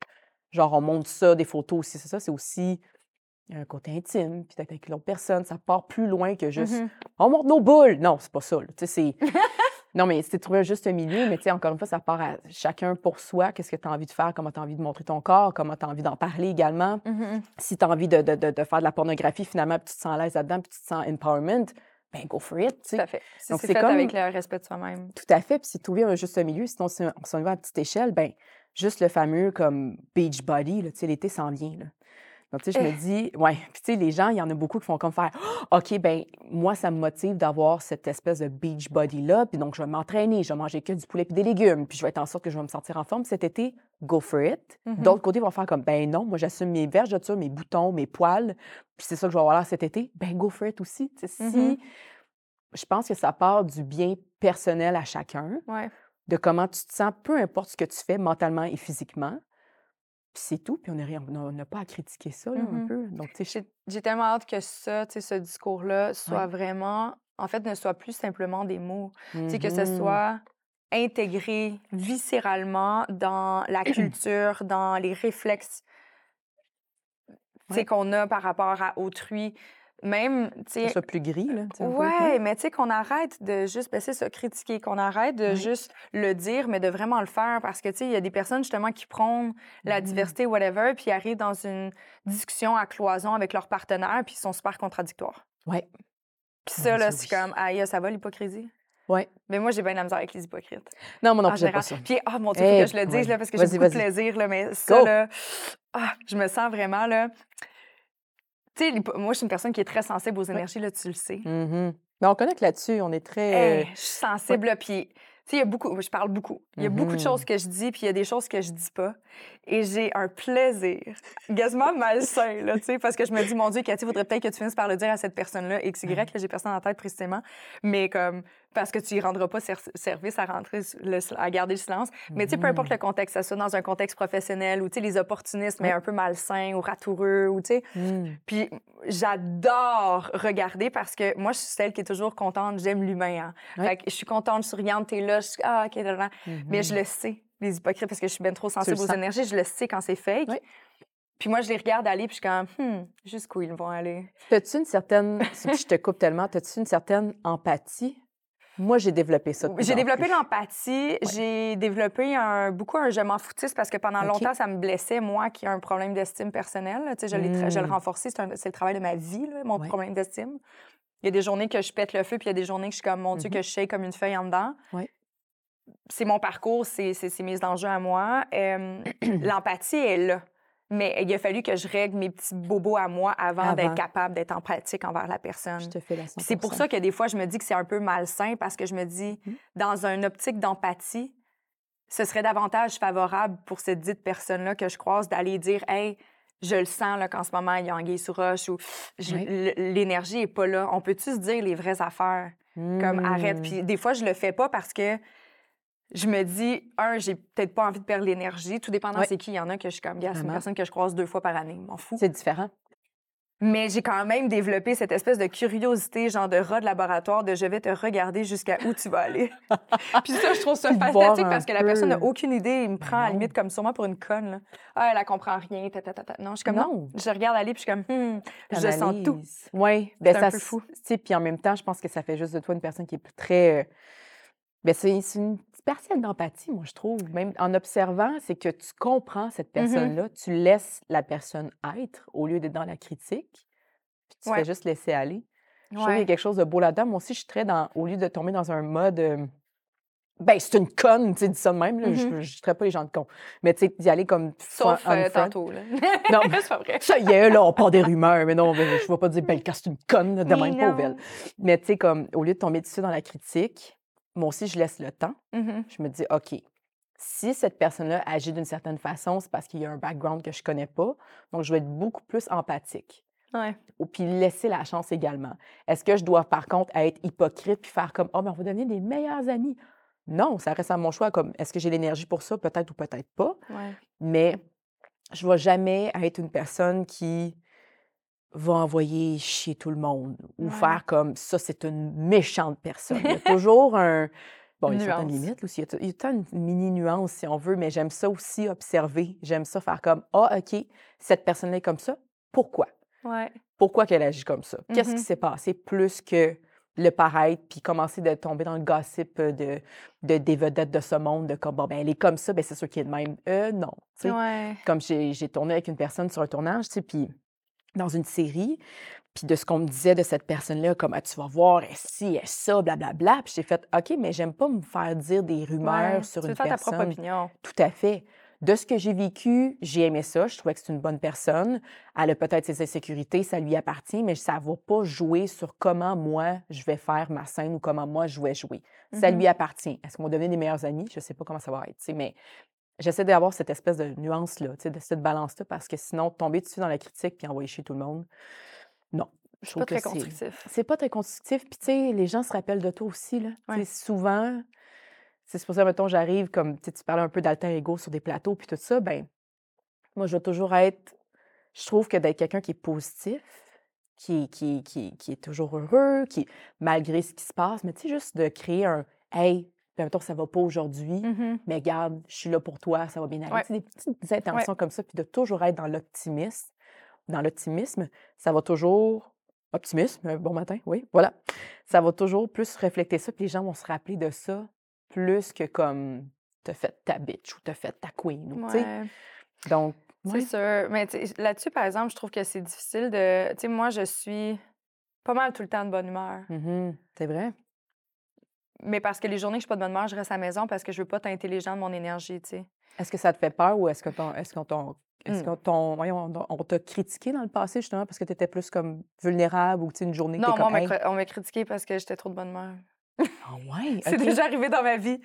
genre, on montre ça, des photos aussi, c'est ça, c'est aussi un côté intime, puis peut-être avec l'autre personne, ça part plus loin que juste Mhm. on montre nos boules. Non, c'est pas ça. Tu sais, c'est. (laughs) non, mais c'est trouver un juste milieu, mais tu sais, encore une fois, ça part à chacun pour soi. Qu'est-ce que tu as envie de faire, comment tu as envie de montrer ton corps, comment tu as envie d'en parler également? Mhm. Si tu as envie de, de- de- de faire de la pornographie, finalement, puis tu te sens à l'aise là-dedans, puis tu te sens empowerment, ben go for it. tu sais. Tout à fait. Si Donc, c'est comme- avec le respect de soi-même. Tout à fait. Puis c'est trouver un juste milieu. Sinon, si on s'en va à petite échelle, ben juste le fameux comme beach body, là, tu sais, l'été s'en vient. Là. Donc, tu sais, je me dis, ouais, puis tu sais, les gens, il y en a beaucoup qui font comme faire, OK, ben moi, ça me motive d'avoir cette espèce de beach body-là, puis donc je vais m'entraîner, je vais manger que du poulet puis des légumes, puis je vais être en sorte que je vais me sentir en forme cet été, go for it. Mhm. D'autre côté, ils vont faire comme, ben non, moi, j'assume mes vergetures, mes boutons, mes poils, puis c'est ça que je vais avoir là cet été, ben go for it aussi. Tu sais, si, Mhm. je pense que ça part du bien personnel à chacun, Ouais. de comment tu te sens, peu importe ce que tu fais mentalement et physiquement. Puis c'est tout, puis on n'a rien- on n'a pas à critiquer ça, là, un Mhm. peu. Donc, J'ai j'ai tellement hâte que ça, ce discours-là soit vraiment, en fait, ne soit plus simplement des mots. Sais, que ce Mhm. soit intégré viscéralement dans la (clears throat) culture, dans les réflexes Ouais. qu'on a par rapport à autrui. Même, tu sais, soit plus gris, là. peu, Ouais, mais tu sais, qu'on arrête de juste, ben, c'est ça, critiquer, qu'on arrête de juste le dire, mais de vraiment le faire parce que, tu sais, il y a des personnes justement qui prônent la Mhm. diversité, whatever, puis arrivent dans une discussion à cloison avec leur partenaire, puis ils sont super contradictoires. Ouais. Puis Mon ça, là, c'est oui. comme, aïe, ça va l'hypocrisie? Ouais. Mais moi, j'ai bien la misère avec les hypocrites. Non, moi non j'aime pas ça. Puis, ah, mon Dieu, il faut que je le dise, ouais. là, parce que j'ai beaucoup de plaisir, là, mais ça, Go. là, ah, je me sens vraiment, là... Sais, moi, je suis une personne qui est très sensible aux énergies, là, tu le sais. Mhm. Mais on connecte là-dessus, on est très... Hey, je suis sensible, là, puis... Tu sais, il y a beaucoup... Je parle beaucoup. Il y a beaucoup de Mhm. choses que je dis, puis il y a des choses que je dis pas. Et j'ai un plaisir quasiment malsain, là, tu sais, parce que je me dis, mon Dieu, Cathy, faudrait peut-être que tu finisses par le dire à cette personne-là, XY, Mhm. là, j'ai personne en tête précisément, mais comme... Parce que tu y rendras pas ser- service à rentrer, le, à garder le silence. Mais tu sais, peu importe Mhm. le contexte, ce soit dans un contexte professionnel ou, tu sais, les opportunistes, mais un peu malsains ou ratoureux, ou, tu sais... Mhm. Puis j'adore regarder parce que moi, je suis celle qui est toujours contente. J'aime l'humain. Hein. Ouais. Fait que je suis contente, souriante, t'es là. Je suis ah, OK, là, là. Mais je le sais, les hypocrites, parce que je suis bien trop sensible le aux énergies. Je le sais quand c'est fake. Puis moi, je les regarde aller, puis je suis comme, hmm, jusqu'où ils vont aller? T'as-tu une certaine... je te coupe tellement, t'as-tu une certaine empathie? Moi, j'ai développé ça J'ai développé l'empathie. J'ai développé un, beaucoup un je m'en foutiste parce que pendant longtemps, ça me blessait, moi, qui ai un problème d'estime personnelle. Tu sais, je Mm. renforcé. C'est un- c'est le travail de ma vie, là, mon Ouais. problème d'estime. Il y a des journées que je pète le feu, puis il y a des journées que je suis comme, mon Dieu, que je shake comme une feuille en dedans. Ouais. C'est mon parcours, c'est mes enjeux à moi. Euh, (clears throat) L'empathie est là. Mais il a fallu que je règle mes petits bobos à moi avant, Avant. d'être capable d'être empathique envers la personne. Je te fais la C'est pour ça que des fois, je me dis que c'est un peu malsain parce que je me dis, Mhm. dans une optique d'empathie, ce serait davantage favorable pour cette dite personne-là que je croise d'aller dire Hey, je le sens là, qu'en ce moment, il y a anguille sous roche ou l'énergie n'est pas là. On peut-tu se dire les vraies affaires? Comme arrête. Puis des fois, je le fais pas parce que je me dis, un, j'ai peut-être pas envie de perdre l'énergie. Tout dépendant Ouais. c'est qui. Il y en a que je suis comme, gars, c'est une personne que je croise deux fois par année. M'en fous. C'est différent. Mais j'ai quand même développé cette espèce de curiosité, genre de rat de laboratoire, de je vais te regarder jusqu'à où tu vas aller. (laughs) Puis ça, je trouve ça fantastique parce que la personne n'a aucune idée. Il me prend à la limite comme sûrement pour une conne. Là. Ah, elle, elle comprend rien. ta, ta, ta, ta. Non, je suis comme non. Non. Je regarde aller puis je suis comme, hmm, je sens tout. Oui, ben C'est ça, peu s- fou. puis en même temps, je pense que ça fait juste de toi une personne qui est plus très. euh, ben c'est c'est une partielle d'empathie, moi, je trouve. Même en observant, c'est que tu comprends cette Mm-hmm. personne-là, tu laisses la personne être au lieu d'être dans la critique, puis tu Ouais. fais juste laisser aller. Je trouve qu'il y a Ouais. quelque chose de beau là-dedans. Moi aussi, je suis très dans. Au lieu de tomber dans un mode. euh, ben, c'est une conne, tu sais, dis ça de même. Là, Je Mhm. ne traite pas les gens de cons. Mais tu sais, d'y aller comme. Sauf euh, tantôt. Là. Non, (laughs) c'est pas vrai. ça y est, là, on part des rumeurs. Mais non, je ne vais pas dire, ben, c'est une conne, de Mais même, belle. Mais tu sais, comme, au lieu de tomber dessus dans la critique, moi aussi, je laisse le temps. Mhm. Je me dis, OK, si cette personne-là agit d'une certaine façon, c'est parce qu'il y a un background que je connais pas. Donc, je vais être beaucoup plus empathique. Ouais. Ou puis laisser la chance également. Est-ce que je dois, par contre, être hypocrite puis faire comme, oh, mais on va devenir des meilleurs amis? Non, ça reste à mon choix. Comme, est-ce que j'ai l'énergie pour ça? Peut-être ou peut-être pas. Ouais. Mais je ne vais jamais être une personne qui va envoyer chier tout le monde ou Ouais. faire comme ça, c'est une méchante personne. Il y a (laughs) toujours un. Bon, il y a certaines limites aussi. Il y a, tant une mini nuance, si on veut, mais j'aime ça aussi observer. J'aime ça faire comme Ah, OK, cette personne-là est comme ça. Pourquoi? Ouais. Pourquoi qu'elle agit comme ça? Qu'est-ce qui s'est passé plus que le paraître, puis commencer de tomber dans le gossip de, de- des vedettes de ce monde, de comme, bon, ben, elle est comme ça, ben, c'est sûr qu'elle est de même. Euh, non. Ouais. Comme j'ai j'ai tourné avec une personne sur un tournage, tu sais, puis dans une série, puis de ce qu'on me disait de cette personne-là, comme, Ah, tu vas voir, elle ci, elle ça, blablabla. Puis j'ai fait, OK, mais j'aime pas me faire dire des rumeurs Ouais. sur tu une veux faire ta personne. propre opinion. Tout à fait. de ce que j'ai vécu, j'ai aimé ça. Je trouvais que c'est une bonne personne. Elle a peut-être ses insécurités, ça lui appartient, mais ça ne va pas jouer sur comment moi je vais faire ma scène ou comment moi je vais jouer. Ça lui appartient. Est-ce qu'on va devenir des meilleurs amis? Je ne sais pas comment ça va être, mais j'essaie d'avoir cette espèce de nuance-là, de cette balance-là, parce que sinon, tomber dessus dans la critique puis envoyer chez tout le monde, non. Je C'est trouve pas très que constructif. c'est pas très constructif. Puis, tu sais, les gens se rappellent de toi aussi, là. Ouais. souvent, c'est pour ça, mettons, j'arrive, comme, tu parlais un peu d'alter ego sur des plateaux, puis tout ça, ben moi, je vais toujours être... Je trouve que d'être quelqu'un qui est positif, qui, qui, qui, qui est toujours heureux, qui, malgré ce qui se passe, mais tu sais, juste de créer un « Hey, ben, mettons, ça va pas aujourd'hui, Mhm. mais garde, je suis là pour toi, ça va bien aller. Ouais. Tu sais, Des petites intentions comme ça, puis de toujours être dans l'optimisme. Dans l'optimisme, ça va toujours. Optimisme, bon matin, oui, voilà. Ça va toujours plus refléter ça, puis les gens vont se rappeler de ça plus que comme t'as fait ta bitch ou t'as fait ta queen. ou. Ouais. Donc, C'est sûr. Mais là-dessus, par exemple, je trouve que c'est difficile de. Tu sais, moi, je suis pas mal tout le temps de bonne humeur. Mhm, c'est vrai. Mais parce que les journées que je suis pas de bonne humeur, je reste à la maison parce que je veux pas teinter les gens de mon énergie, tu sais. Est-ce que ça te fait peur ou est-ce que ton, est-ce qu'on est-ce qu'on voyons, on on t'a critiqué dans le passé justement parce que tu étais plus comme vulnérable ou tu une journée que Non, moi, on m'a cri- on m'a critiqué parce que j'étais trop de bonne humeur. Ah ouais, C'est déjà arrivé dans ma vie.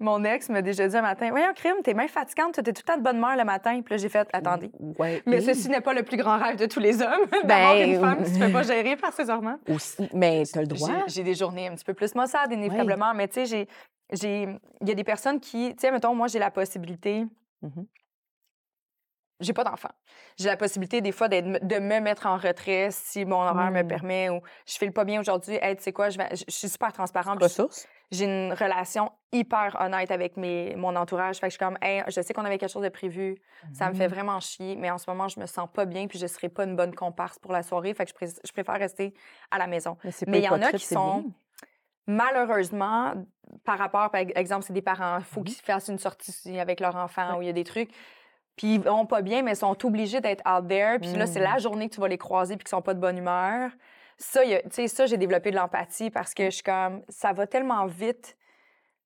Mon ex m'a déjà dit un matin Voyons, crime, t'es bien fatigante, t'es tout le temps de bonne humeur le matin. Puis là, j'ai fait Attendez. Ouais. Mais ceci n'est pas le plus grand rêve de tous les hommes, (laughs) d'avoir Ben, une femme qui se fait pas gérer par ses hormones. Aussi, mais tu as le droit. J'ai- des journées un petit peu plus maussades, inévitablement, mais tu sais, j'ai- j'ai. Il y a des personnes qui. Tu sais, mettons, moi, j'ai la possibilité. Mhm. J'ai pas d'enfant. J'ai la possibilité, des fois, de me mettre en retrait si mon horaire me Mm. permet ou je file pas bien aujourd'hui. Hey, tu sais quoi, je, vais- je- je suis super transparente. J'ai une relation hyper honnête avec mes, mon entourage. Fait que je suis comme, hey, je sais qu'on avait quelque chose de prévu. Ça me fait Mhm. vraiment chier, mais en ce moment, je me sens pas bien puis je serai pas une bonne comparse pour la soirée. Fait que je, pré- je préfère rester à la maison. Mais, il y en a qui sont bien. malheureusement, par rapport, par exemple, c'est des parents, il faut qu'ils fassent une sortie avec leur enfant Ouais. ou il y a des trucs. Puis ils vont pas bien, mais ils sont obligés d'être out there. Puis là, c'est Mm. la journée que tu vas les croiser puis qu'ils sont pas de bonne humeur. Ça, tu sais, ça, j'ai développé de l'empathie parce que je suis comme, ça va tellement vite.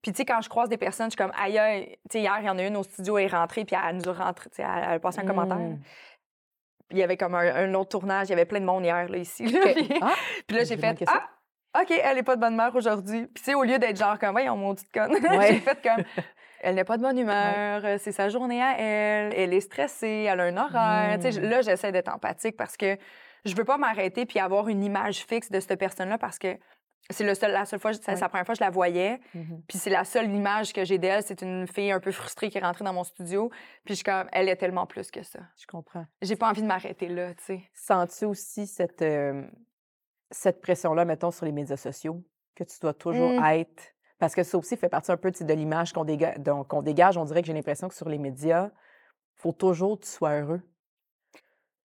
Puis, tu sais, quand je croise des personnes, je suis comme, aïe, aïe. Tu sais, hier, il y en a une au studio, elle est rentrée, puis elle nous a rentré, tu sais, elle a passé un commentaire. Mm. Puis il y avait comme un, un autre tournage, il y avait plein de monde hier, là, ici. là. Ok. Puis- Ah, puis là, j'ai fait. Ah, OK, elle est pas de bonne humeur aujourd'hui. Puis, tu sais, au lieu d'être genre comme, voyons, mon petite conne, (laughs) Ouais. j'ai fait comme, elle n'est pas de bonne humeur, euh, c'est sa journée à elle, elle est stressée, elle a un horaire. Tu sais, Mm. là, j'essaie d'être empathique parce que je veux pas m'arrêter puis avoir une image fixe de cette personne-là parce que c'est le seul, la seule fois, c'est Ouais. la première fois que je la voyais. Mhm. Puis c'est la seule image que j'ai d'elle. C'est une fille un peu frustrée qui est rentrée dans mon studio. Puis je suis comme, elle est tellement plus que ça. Je comprends. J'ai pas envie de m'arrêter là, tu sais. Sens-tu aussi cette, euh, cette pression-là, mettons, sur les médias sociaux, que tu dois toujours Mm. être... Parce que ça aussi fait partie un peu de l'image qu'on déga- donc, qu'on dégage. On dirait que j'ai l'impression que sur les médias, faut toujours que tu sois heureux.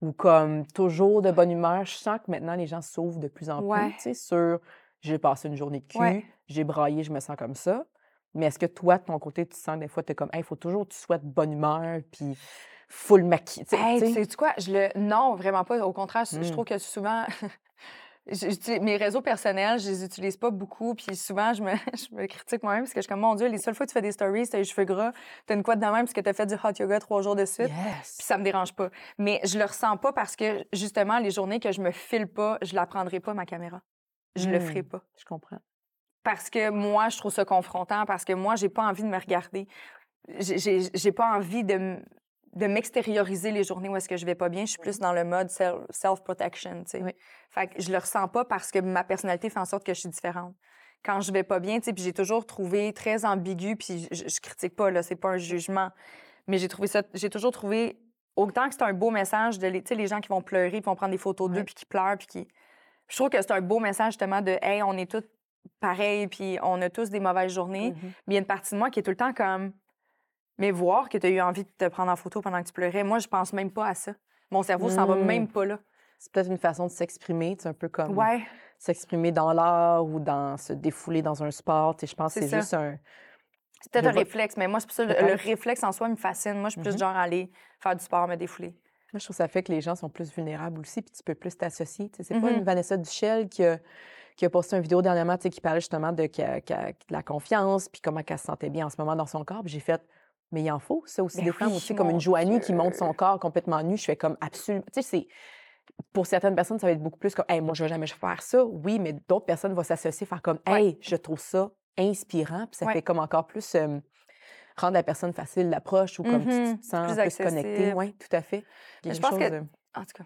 Ou comme toujours de bonne humeur. Je sens que maintenant, les gens s'ouvrent de plus en plus, Ouais. tu sais, sur j'ai passé une journée de cul, Ouais. j'ai braillé, je me sens comme ça. Mais est-ce que toi, de ton côté, tu sens des fois, tu es comme, il faut toujours que tu sois de bonne humeur, puis full maquillé. tu sais, Hey, tu sais? quoi? Je le... Non, vraiment pas. Au contraire, je- je Mm. trouve que souvent, (laughs) mes réseaux personnels, je les utilise pas beaucoup. Puis souvent, je me, (laughs) je me critique moi-même parce que je suis comme, mon Dieu, les seules fois que tu fais des stories, t'as les cheveux gras, t'as une couette de même parce que t'as fait du hot yoga trois jours de suite. Yes. Puis ça me dérange pas. Mais je le ressens pas parce que, justement, les journées que je me file pas, je la prendrai pas, ma caméra. Je le Mm. ferai pas. Je comprends. Parce que moi, je trouve ça confrontant, parce que moi, j'ai pas envie de me regarder. J'ai- pas envie de, de m'extérioriser les journées où est-ce que je vais pas bien. Je suis plus dans le mode self- self-protection, tu sais. Oui. Fait que je le ressens pas parce que ma personnalité fait en sorte que je suis différente. Quand je vais pas bien, tu sais, puis j'ai toujours trouvé très ambigu, puis je, je critique pas, là, c'est pas un jugement. Mais j'ai trouvé ça, j'ai toujours trouvé, autant que c'est un beau message de les, tu sais, les gens qui vont pleurer, puis vont prendre des photos d'eux, puis qui pleurent, puis qui... Je trouve que c'est un beau message, justement, de « Hey, on est tous pareils, puis on a tous des mauvaises journées. Mhm. Mais il y a une partie de moi qui est tout le temps comme... Mais voir que tu as eu envie de te prendre en photo pendant que tu pleurais, moi, je pense même pas à ça. Mon cerveau s'en va Mm. même pas là. C'est peut-être une façon de s'exprimer, tu sais, un peu comme Ouais, s'exprimer dans l'art ou dans se défouler dans un sport. Je pense que C'est c'est ça. juste un. c'est peut-être un vois- réflexe, mais moi, c'est pour ça le, le réflexe en soi me fascine. Moi, je suis plus Mhm. genre aller faire du sport, me défouler. Moi, je trouve que ça fait que les gens sont plus vulnérables aussi, puis tu peux plus t'associer. C'est pas une Vanessa Duchel qui a, qui a posté une vidéo dernièrement qui parlait justement de, qu'elle- de la confiance, puis comment elle se sentait bien en ce moment dans son corps. J'ai fait, Mais il en faut, ça aussi, Ben des femmes aussi, comme une Joanie qui monte son corps complètement nu. Je fais comme absolument. Tu sais, c'est. Pour certaines personnes, ça va être beaucoup plus comme, hey, moi, je vais jamais faire ça. Oui, mais d'autres personnes vont s'associer, faire comme, Ouais. hey, je trouve ça inspirant. Puis ça Ouais. fait comme encore plus euh, rendre la personne facile l'approche ou comme tu- tu, Mhm. te sens Plus plus, connecté. accessible. Oui, tout à fait. Mais je pense chose, que- En tout cas,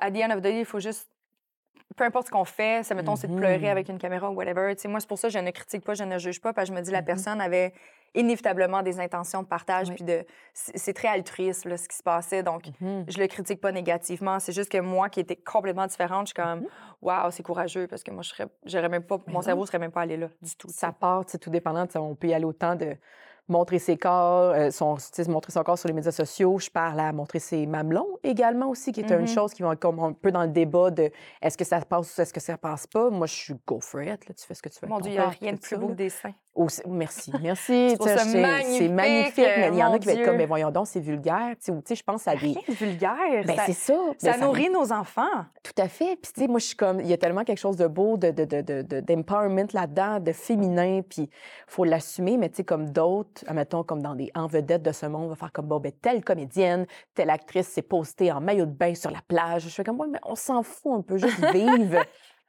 à the end of the day, il faut juste. Peu importe ce qu'on fait, ça, mettons, c'est de pleurer Mhm. avec une caméra ou whatever. Tu sais, moi, c'est pour ça que je ne critique pas, je ne juge pas, parce que je me dis la Mhm. personne avait inévitablement des intentions de partage, Oui. puis de. C'est très altruiste, là, ce qui se passait. Donc, mhm. je le critique pas négativement. C'est juste que moi, qui étais complètement différente, je suis comme, waouh, c'est courageux, parce que moi, je serais, j'aurais même pas. Mais mon cerveau serait même pas allé là du tout. ça part, tout dépendant. On peut y aller autant de montrer ses corps, euh, son, montrer son corps sur les médias sociaux. Je parle à montrer ses mamelons également aussi, qui est une Mhm. chose qui va être comme un peu dans le débat de est-ce que ça passe ou est-ce que ça passe pas. Moi, je suis go for it. Là, tu fais ce que tu veux. Mon Dieu, il n'y a rien de plus beau que des seins. Oh, merci, (laughs) merci. Je trouve ça C'est magnifique, mais il y en a qui vont être comme, mais voyons donc, c'est vulgaire. Tu sais, ou, tu sais, je pense à des. Rien de vulgaire. Ben, ça c'est ça. ça Ben, nourrit nos enfants. Tout à fait. Puis, tu sais, moi, je suis comme, il y a tellement quelque chose de beau, de, de, de, de- de- d'empowerment là-dedans, de féminin, puis il faut l'assumer, mais tu sais, comme d'autres, admettons, comme dans des en vedettes de ce monde, on va faire comme, bon, ben, telle comédienne, telle actrice s'est postée en maillot de bain sur la plage. Je fais comme, ouais, mais on s'en fout, on peut juste (laughs) vivre,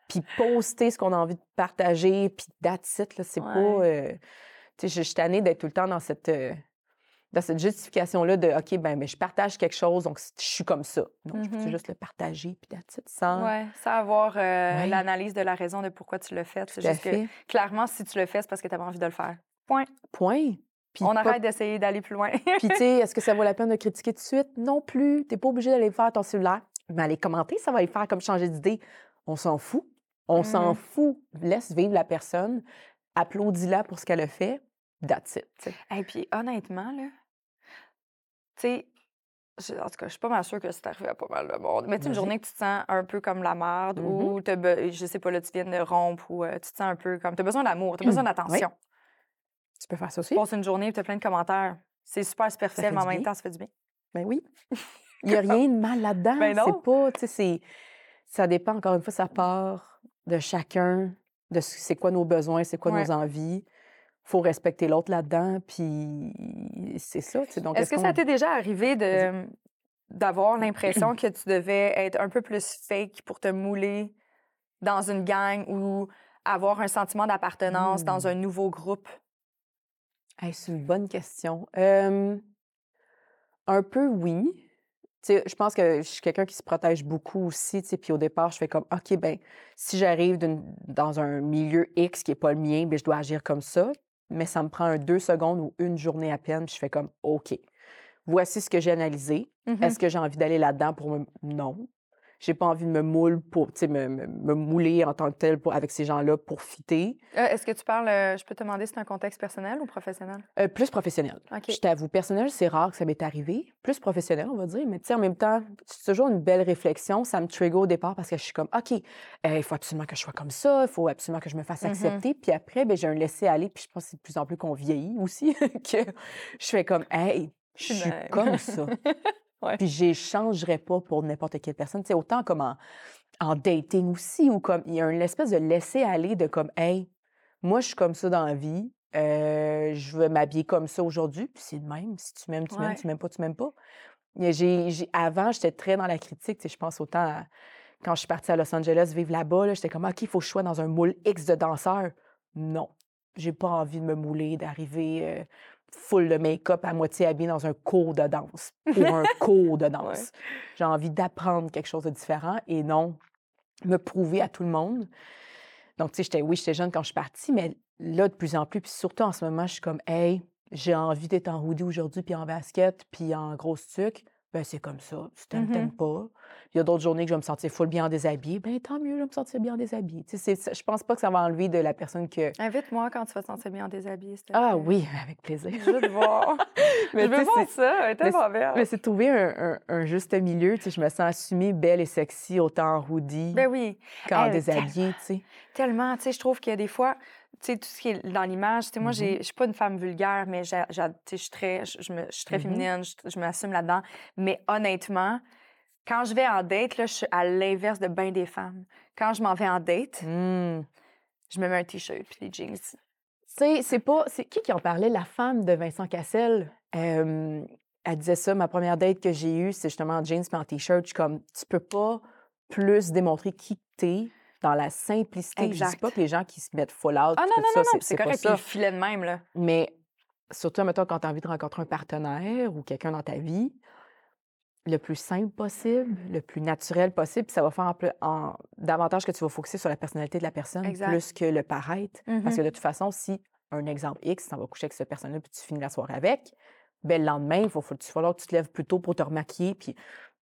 puis poster ce qu'on a envie de partager, puis that's it, là, c'est pas... Euh, tu sais, je suis tannée d'être tout le temps dans cette... euh, dans cette justification-là de OK, ben, mais je partage quelque chose, donc je suis comme ça. Non, je peux Mhm. juste le partager, puis it, sans. Ouais, sans avoir euh, Ouais. l'analyse de la raison de pourquoi tu le fais. C'est juste que, fait. clairement, si tu le fais, c'est parce que tu avais envie de le faire. Point. Point. Puis On pas- arrête d'essayer d'aller plus loin. (laughs) Puis, tu sais, est-ce que ça vaut la peine de critiquer tout de suite? Non plus. T'es pas obligé d'aller faire ton cellulaire. Mais aller commenter, ça va y faire comme changer d'idée. On s'en fout. On s'en Mhm. fout. Laisse vivre la personne. Applaudis-la pour ce qu'elle a fait. That's it. Et puis, honnêtement, là, tu sais, en tout cas, je suis pas mal sûre que c'est arrivé à pas mal de monde. Mais tu une journée que tu te sens un peu comme la merde Mhm. ou, t'as be- je sais pas, là, tu viens de rompre ou euh, tu te sens un peu comme. Tu as besoin d'amour, tu as besoin Oui. d'attention. Tu peux faire ça aussi? Tu passes une journée et tu as plein de commentaires. C'est super superficiel, mais en même bien. temps, ça fait du bien. Ben oui. (laughs) Il n'y a rien de mal là-dedans. Ben non. C'est pas, tu sais, c'est- ça dépend, encore une fois, ça part de chacun, de ce- c'est quoi nos besoins, c'est quoi Ouais. nos envies. faut respecter l'autre là-dedans, puis c'est ça, tu sais. Donc, Est-ce que ça t'est déjà arrivé de d'avoir l'impression (clears throat) que tu devais être un peu plus fake pour te mouler dans une gang ou avoir un sentiment d'appartenance dans Hmm. un nouveau groupe? Hey, c'est une bonne question. Euh, un peu, oui. Je pense que je suis quelqu'un qui se protège beaucoup aussi. tu Puis au départ, je fais comme, OK, ben si j'arrive dans un milieu X qui n'est pas le mien, ben, je dois agir comme ça. Mais ça me prend un deux secondes ou une journée à peine. Puis je fais comme, OK, voici ce que j'ai analysé. Mhm. Est-ce que j'ai envie d'aller là-dedans pour me... Non. J'ai pas envie de me moule pour, tu sais, me, me- me mouler en tant que tel pour, avec ces gens-là pour fitter. Euh, Est-ce que tu parles, euh, je peux te demander si c'est un contexte personnel ou professionnel? Euh, plus professionnel. Je t'avoue, personnel, c'est rare que ça m'est arrivé. Plus professionnel, on va dire. Mais tu sais, en même temps, c'est toujours une belle réflexion. Ça me trigger au départ parce que je suis comme, OK, il faut absolument que je sois comme ça. Il faut absolument que je me fasse Mhm. accepter. Puis après, ben, j'ai un laisser-aller. Puis je pense que c'est de plus en plus qu'on vieillit aussi. (laughs) que je fais comme, hey, je suis comme ça. (laughs) Ouais. Puis j'échangerais pas pour n'importe quelle personne. Sais, autant comme en, en dating aussi, ou comme, il y a une espèce de laisser-aller de comme, hey, moi, je suis comme ça dans la vie. euh, je veux m'habiller comme ça aujourd'hui, puis c'est le même. Si tu m'aimes, tu m'aimes, Ouais. tu m'aimes pas, tu m'aimes pas. Et j'ai- j'ai- avant, j'étais très dans la critique. tu sais, Je pense autant à- quand je suis partie à Los Angeles vivre là-bas, là, j'étais comme, OK, il faut que je sois dans un moule X de danseurs. Non. J'ai pas envie de me mouler, d'arriver euh, full de make-up à moitié habillée dans un cours de danse ou un (laughs) cours de danse. J'ai envie d'apprendre quelque chose de différent et non me prouver à tout le monde. Donc, tu sais, j'étais, oui, j'étais jeune quand je suis partie, mais là, de plus en plus, puis surtout en ce moment, je suis comme, hey, j'ai envie d'être en hoodie aujourd'hui, puis en basket, puis en grosse tuque. Ben, c'est comme ça. Si t'aimes, Mhm. t'aimes pas. Il y a d'autres journées que je vais me sentir full bien en déshabillé. Ben, tant mieux, je vais me sentir bien en déshabillé. Tu sais, je pense pas que ça va enlever de la personne que. Invite-moi quand tu vas te sentir bien déshabillé, s'il te Ah oui, (laughs) avec plaisir. Je veux te voir. (laughs) Mais je veux voir ça. Tellement belle. Mais c'est trouver un, un- un juste milieu. Tu sais, je me sens assumée, belle et sexy, autant en hoodie Ben oui. qu'en déshabillée, tu sais. Tellement, tu sais, je trouve qu'il y a des fois, tu sais, tout ce qui est dans l'image, tu sais, moi, Mhm. j'ai- je suis pas une femme vulgaire, mais tu je suis très, je, me- je suis très Mhm. féminine, je, m'assume là-dedans. Mais honnêtement, quand je vais en date, là, je suis à l'inverse de bien des femmes. Quand je m'en vais en date, Mmh. je me mets un T-shirt puis des jeans sais, c'est pas. C'est qui qui en parlait? La femme de Vincent Cassel? Euh, elle disait ça, ma première date que j'ai eue, c'est justement en jeans et en t-shirt. Je suis comme, tu peux pas plus démontrer qui t'es dans la simplicité. Je Exact. dis pas que les gens qui se mettent full out. Ah non, tout non, ça, non, c'est c'est pas correct. ça. Puis le filet de même, là. Mais surtout, mettons, quand tu as envie de rencontrer un partenaire ou quelqu'un dans ta vie, le plus simple possible, le plus naturel possible, puis ça va faire en, en- davantage que tu vas focuser sur la personnalité de la personne Exact. plus que le paraître. Parce que de toute façon, si, un exemple X, tu vas coucher avec cette personne-là puis tu finis la soirée avec, ben, le lendemain, il faut, il va falloir que tu te lèves plus tôt pour te remaquiller. Puis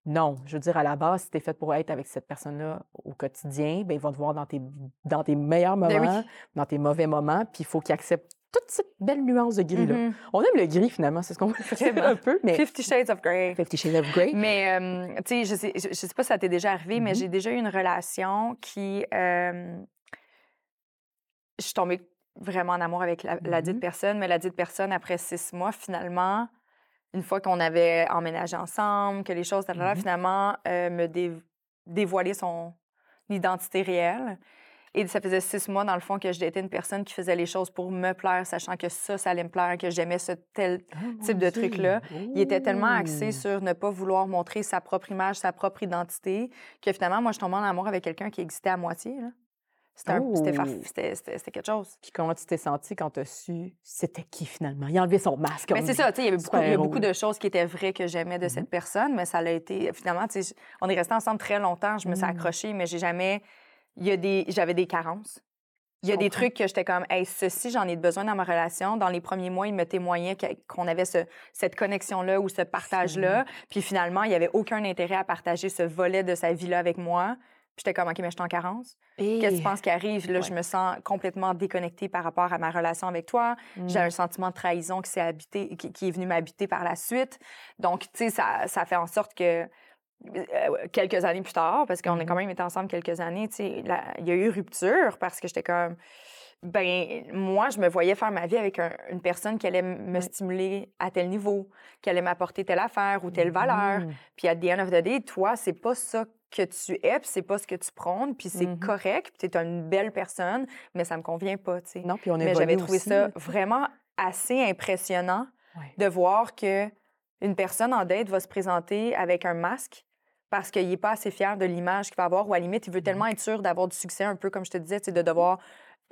non, je veux dire, à la base, si tu es fait pour être avec cette personne-là au quotidien, ben, ils vont te voir dans tes, dans tes meilleurs Ben oui. moments, dans tes mauvais moments, puis il faut qu'ils acceptent toute cette belle nuance de gris-là. Mhm. On aime le gris, finalement, c'est ce qu'on (laughs) veut faire un peu, mais Fifty Shades of Grey. Fifty Shades of Grey. Mais, euh, tu sais, je sais, je, je sais pas si ça t'est déjà arrivé, mais Mhm. j'ai déjà eu une relation qui. euh, je suis tombée vraiment en amour avec la, la dite Mhm. personne, mais la dite personne, après six mois, finalement, une fois qu'on avait emménagé ensemble, que les choses, tatata, Mhm. finalement, euh, me dé- dévoiler son identité réelle. Et ça faisait six mois, dans le fond, que j'étais une personne qui faisait les choses pour me plaire, sachant que ça, ça allait me plaire, que j'aimais ce tel Oh, type de truc-là. Il était tellement axé Ouh. sur ne pas vouloir montrer sa propre image, sa propre identité, que finalement, moi, je tombais en amour avec quelqu'un qui existait à moitié. là. C'était quelque chose. Puis comment tu t'es senti quand tu as su c'était qui, finalement? Il a enlevé son masque. Mais comme c'est ça, tu sais, il y avait beaucoup, il y a super-héros, beaucoup là. de choses qui étaient vraies que j'aimais de Mhm. cette personne, mais ça l'a été, finalement, tu sais, on est restés ensemble très longtemps, je me suis Mm. accrochée, mais j'ai jamais, il y a des, j'avais des carences. Il y a des trucs que j'étais comme, hey, ceci, j'en ai besoin dans ma relation. Dans les premiers mois, il me témoignait qu'on avait ce- cette connexion-là ou ce partage-là. Puis finalement, il n'y avait aucun intérêt à partager ce volet de sa vie-là avec moi. J'étais comme, OK, mais je suis en carence. Qu'est-ce que tu penses qui arrive? Là, je me sens complètement déconnectée par rapport à ma relation avec toi. J'ai Mm. un sentiment de trahison qui, s'est habité, qui, qui est venu m'habiter par la suite. Donc, tu sais, ça, ça fait en sorte que euh, quelques années plus tard, parce qu'on a quand même été ensemble quelques années, tu sais, il y a eu rupture parce que j'étais comme, ben moi, je me voyais faire ma vie avec un- une personne qui allait me stimuler à tel niveau, qui allait m'apporter telle affaire ou telle valeur. Mhm. Puis à the end of the day, toi, c'est pas ça que tu es, puis c'est pas ce que tu prônes, puis c'est Mhm. correct, puis tu es une belle personne, mais ça me convient pas, tu sais. Non, puis on Mais évolue j'avais trouvé aussi, ça vraiment assez impressionnant de voir que une personne en date va se présenter avec un masque parce qu'il n'est pas assez fier de l'image qu'il va avoir ou à la limite, il veut tellement être sûr d'avoir du succès, un peu comme je te disais, tu sais, de devoir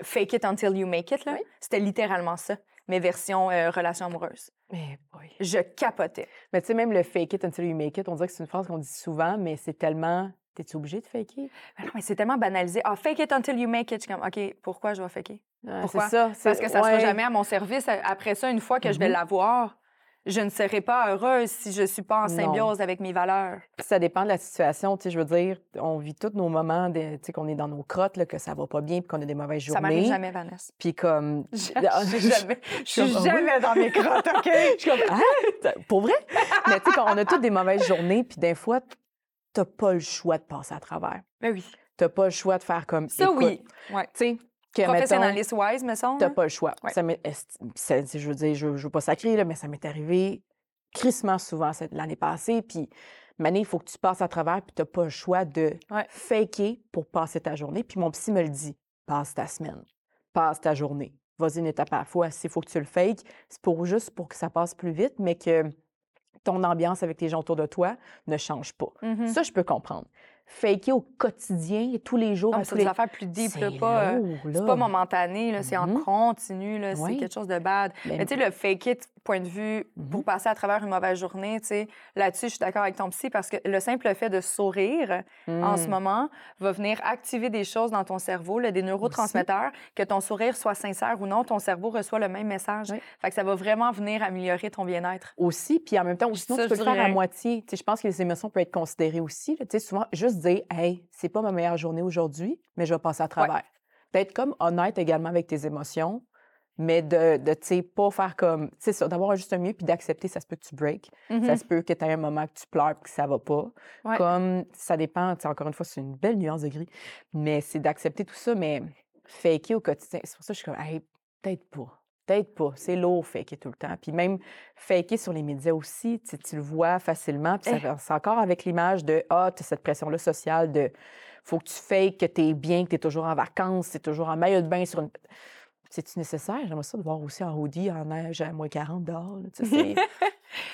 fake it until you make it. là. Oui. C'était littéralement ça, mes versions euh, relations amoureuses. Mais boy. Je capotais. Mais tu sais, même le fake it until you make it, on dirait que c'est une phrase qu'on dit souvent, mais c'est tellement. T'es-tu obligé de faker? Mais non, mais c'est tellement banalisé. Ah, fake it until you make it. Je suis comme, OK, pourquoi je vais faker? Ah, Pourquoi? C'est ça. Parce que ça ne sera jamais à mon service. Après ça, une fois que je vais Mhm. l'avoir, je ne serai pas heureuse si je ne suis pas en Non. symbiose avec mes valeurs. Ça dépend de la situation. Tu sais, je veux dire, on vit tous nos moments, de, tu sais, qu'on est dans nos crottes, là, que ça va pas bien, puis qu'on a des mauvaises Ça m'arrive journées. jamais, Vanessa. Puis comme. (laughs) (laughs) Je suis jamais, je suis comme, ah jamais dans mes crottes, OK? (laughs) Je suis comme, ah, pour vrai? Mais tu sais, on a toutes des mauvaises journées, puis des fois, t'as pas le choix de passer à travers. Ben oui. T'as pas le choix de faire comme. Ça, écoute, oui. Ouais. Tu sais, que mettons, Professionnaliste-wise, me semble. T'as hein? pas le choix. Ouais. Ça est- je veux dire, je, je veux pas sacrer, là, mais ça m'est arrivé crissement souvent l'année passée. Puis, Mané, il faut que tu passes à travers, puis t'as pas le choix de Ouais. faker pour passer ta journée. Puis mon psy me le dit, passe ta semaine, passe ta journée. Vas-y une étape à la fois. S'il faut que tu le fakes, c'est pour juste pour que ça passe plus vite, mais que ton ambiance avec les gens autour de toi ne change pas. Mhm. Ça, je peux comprendre. Faker au quotidien, tous les jours, c'est les... des affaires plus deep, là, pas, euh, c'est pas momentané, c'est en Mhm. continu, là, c'est Oui. quelque chose de bad. Ben, Mais tu sais, le fake it, point de vue, Mhm. pour passer à travers une mauvaise journée, tu sais, là-dessus, je suis d'accord avec ton psy parce que le simple fait de sourire en ce mm. moment va venir activer des choses dans ton cerveau, là, des neurotransmetteurs, que ton sourire soit sincère ou non, ton cerveau reçoit le même message. Oui. Fait que ça va vraiment venir améliorer ton bien-être. aussi, puis en même temps, sinon, Ça, tu peux le faire à moitié. Tu sais, je pense que les émotions peuvent être considérées aussi. Tu sais, souvent, juste dire, hey, c'est pas ma meilleure journée aujourd'hui, mais je vais passer à travers. D'être comme honnête également avec tes émotions, mais de, de tu sais, pas faire comme, tu sais, ça, d'avoir un juste milieu, puis d'accepter, ça se peut que tu breaks, ça se peut que tu aies un moment que tu pleures, puis que ça va pas. Ouais. Comme, ça dépend, tu encore une fois, c'est une belle nuance de gris, mais c'est d'accepter tout ça, mais faker au quotidien, c'est pour ça que je suis comme, hey, peut-être pas. Peut-être pas. C'est lourd, faker tout le temps. Puis même faker sur les médias aussi, tu, le vois facilement. Puis Eh. c'est encore avec l'image de Ah, tu as cette pression-là sociale de faut que tu fakes, que tu es bien, que tu es toujours en vacances, tu es toujours en maillot de bain sur une. c'est-tu nécessaire? J'aimerais ça de voir aussi en hoodie, en neige à moins 40 dehors. (laughs)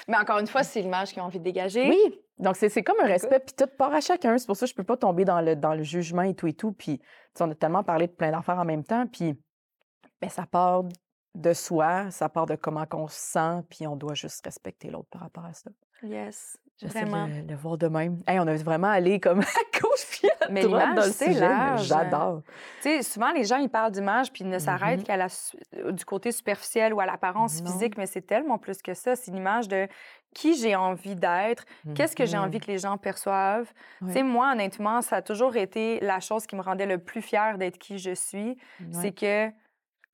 Mais encore une fois, c'est l'image qu'ils ont envie de dégager. oui, donc c'est c'est comme un respect, puis tout part à chacun. C'est pour ça que je peux pas tomber dans le, dans le jugement et tout et tout. Puis, on a tellement parlé de plein d'affaires en même temps, puis ben, ça part de soi, ça part de comment qu'on se sent, puis on doit juste respecter l'autre par rapport à ça. Yes, J'essaie de vraiment. le, voir de même. Hey, on a vraiment allé comme à gauche puis à Mais droite dans le sujet, large. J'adore. Tu sais, souvent, les gens, ils parlent d'image puis ils ne s'arrêtent Mhm. qu'à la euh, du côté superficiel ou à l'apparence physique, mais c'est tellement plus que ça. C'est une image de qui j'ai envie d'être, qu'est-ce que j'ai envie que les gens perçoivent. Tu Ouais. sais, moi, honnêtement, ça a toujours été la chose qui me rendait le plus fière d'être qui je suis. C'est que.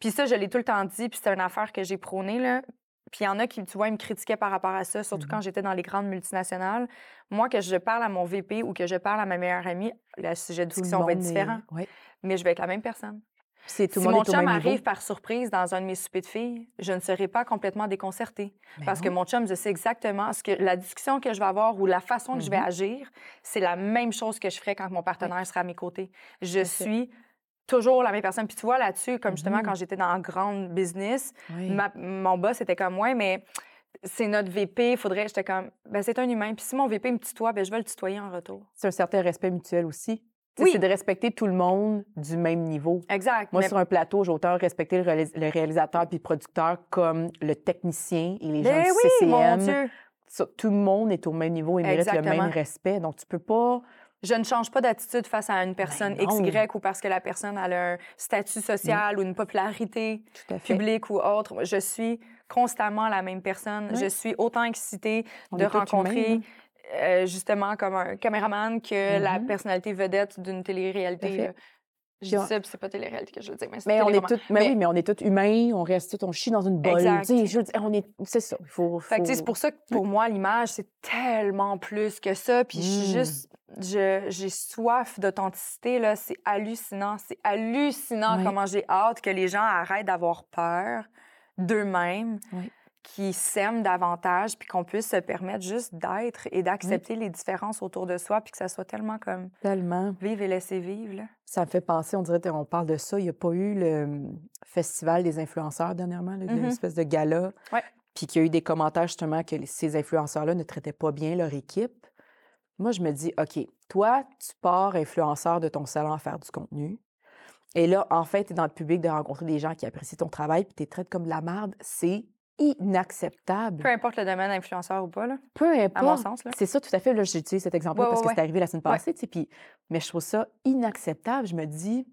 Puis ça, je l'ai tout le temps dit, puis c'est une affaire que j'ai prônée, là. Puis il y en a qui, tu vois, ils me critiquaient par rapport à ça, surtout quand j'étais dans les grandes multinationales. Moi, que je parle à mon VP ou que je parle à ma meilleure amie, le sujet de discussion va être est- différent. Mais je vais être la même personne. C'est tout si mon chum arrive niveau. par surprise dans un de mes soupers de filles, je ne serai pas complètement déconcertée. Mais Parce que mon chum, je sais exactement ce que la discussion que je vais avoir ou la façon que je vais Mhm. agir, c'est la même chose que je ferais quand mon partenaire sera à mes côtés. Je suis toujours la même personne. Puis tu vois là-dessus, comme justement Mhm. quand j'étais dans un grand business, Oui. ma- mon boss était comme moi, mais c'est notre VP, il faudrait. J'étais comme, ben c'est un humain. Puis si mon VP me tutoie, ben je vais le tutoyer en retour. C'est un certain respect mutuel aussi. Oui. C'est de respecter tout le monde du même niveau. Exact. Moi, mais- sur un plateau, j'ai autant respecté le, réalis- le réalisateur puis le producteur comme le technicien et les gens Ben du oui, mon CCM. Dieu. Ça, tout le monde est au même niveau et mérite le même respect. Donc, tu peux pas... Je ne change pas d'attitude face à une personne Ben. XY ou parce que la personne a un statut social ou une popularité publique ou autre. Je suis constamment la même personne. Oui. Je suis autant excitée On de rencontrer euh, justement comme un caméraman que la Mhm. personnalité vedette d'une télé-réalité. Là. Je dis ça, c'est pas télé-réalité que je veux dire, mais c'est Mais on est tous, mais, Mais- oui, mais on est tous humains, on reste tous, on chie dans une bolle. Exact. Tu sais, je veux dire, on est, c'est ça. Il faut, faut- c'est pour ça que pour moi, l'image, c'est tellement plus que ça. Puis je suis Mm. juste, j'ai soif d'authenticité, là. C'est hallucinant. C'est hallucinant comment j'ai hâte que les gens arrêtent d'avoir peur d'eux-mêmes, qu'ils s'aiment davantage, puis qu'on puisse se permettre juste d'être et d'accepter les différences autour de soi, puis que ça soit tellement comme tellement. vivre et laisser vivre, là. Ça me fait penser, on dirait qu'on parle de ça. Il n'y a pas eu le hum, festival des influenceurs dernièrement, là, une espèce de gala. Ouais. Puis qu'il y a eu des commentaires justement que ces influenceurs-là ne traitaient pas bien leur équipe. Moi, je me dis, OK, toi, tu pars influenceur de ton salon à faire du contenu. Et là, en fait, tu es dans le public de rencontrer des gens qui apprécient ton travail, puis tu traites comme de la merde. C'est inacceptable. Peu importe le domaine influenceur ou pas, là, Peu à mon importe. sens. C'est ça, tout à fait. Là, j'ai utilisé cet exemple-là Ouais, parce ouais, que ouais. c'est arrivé la semaine Ouais. passée. tu sais, Puis, mais je trouve ça inacceptable. Je me dis,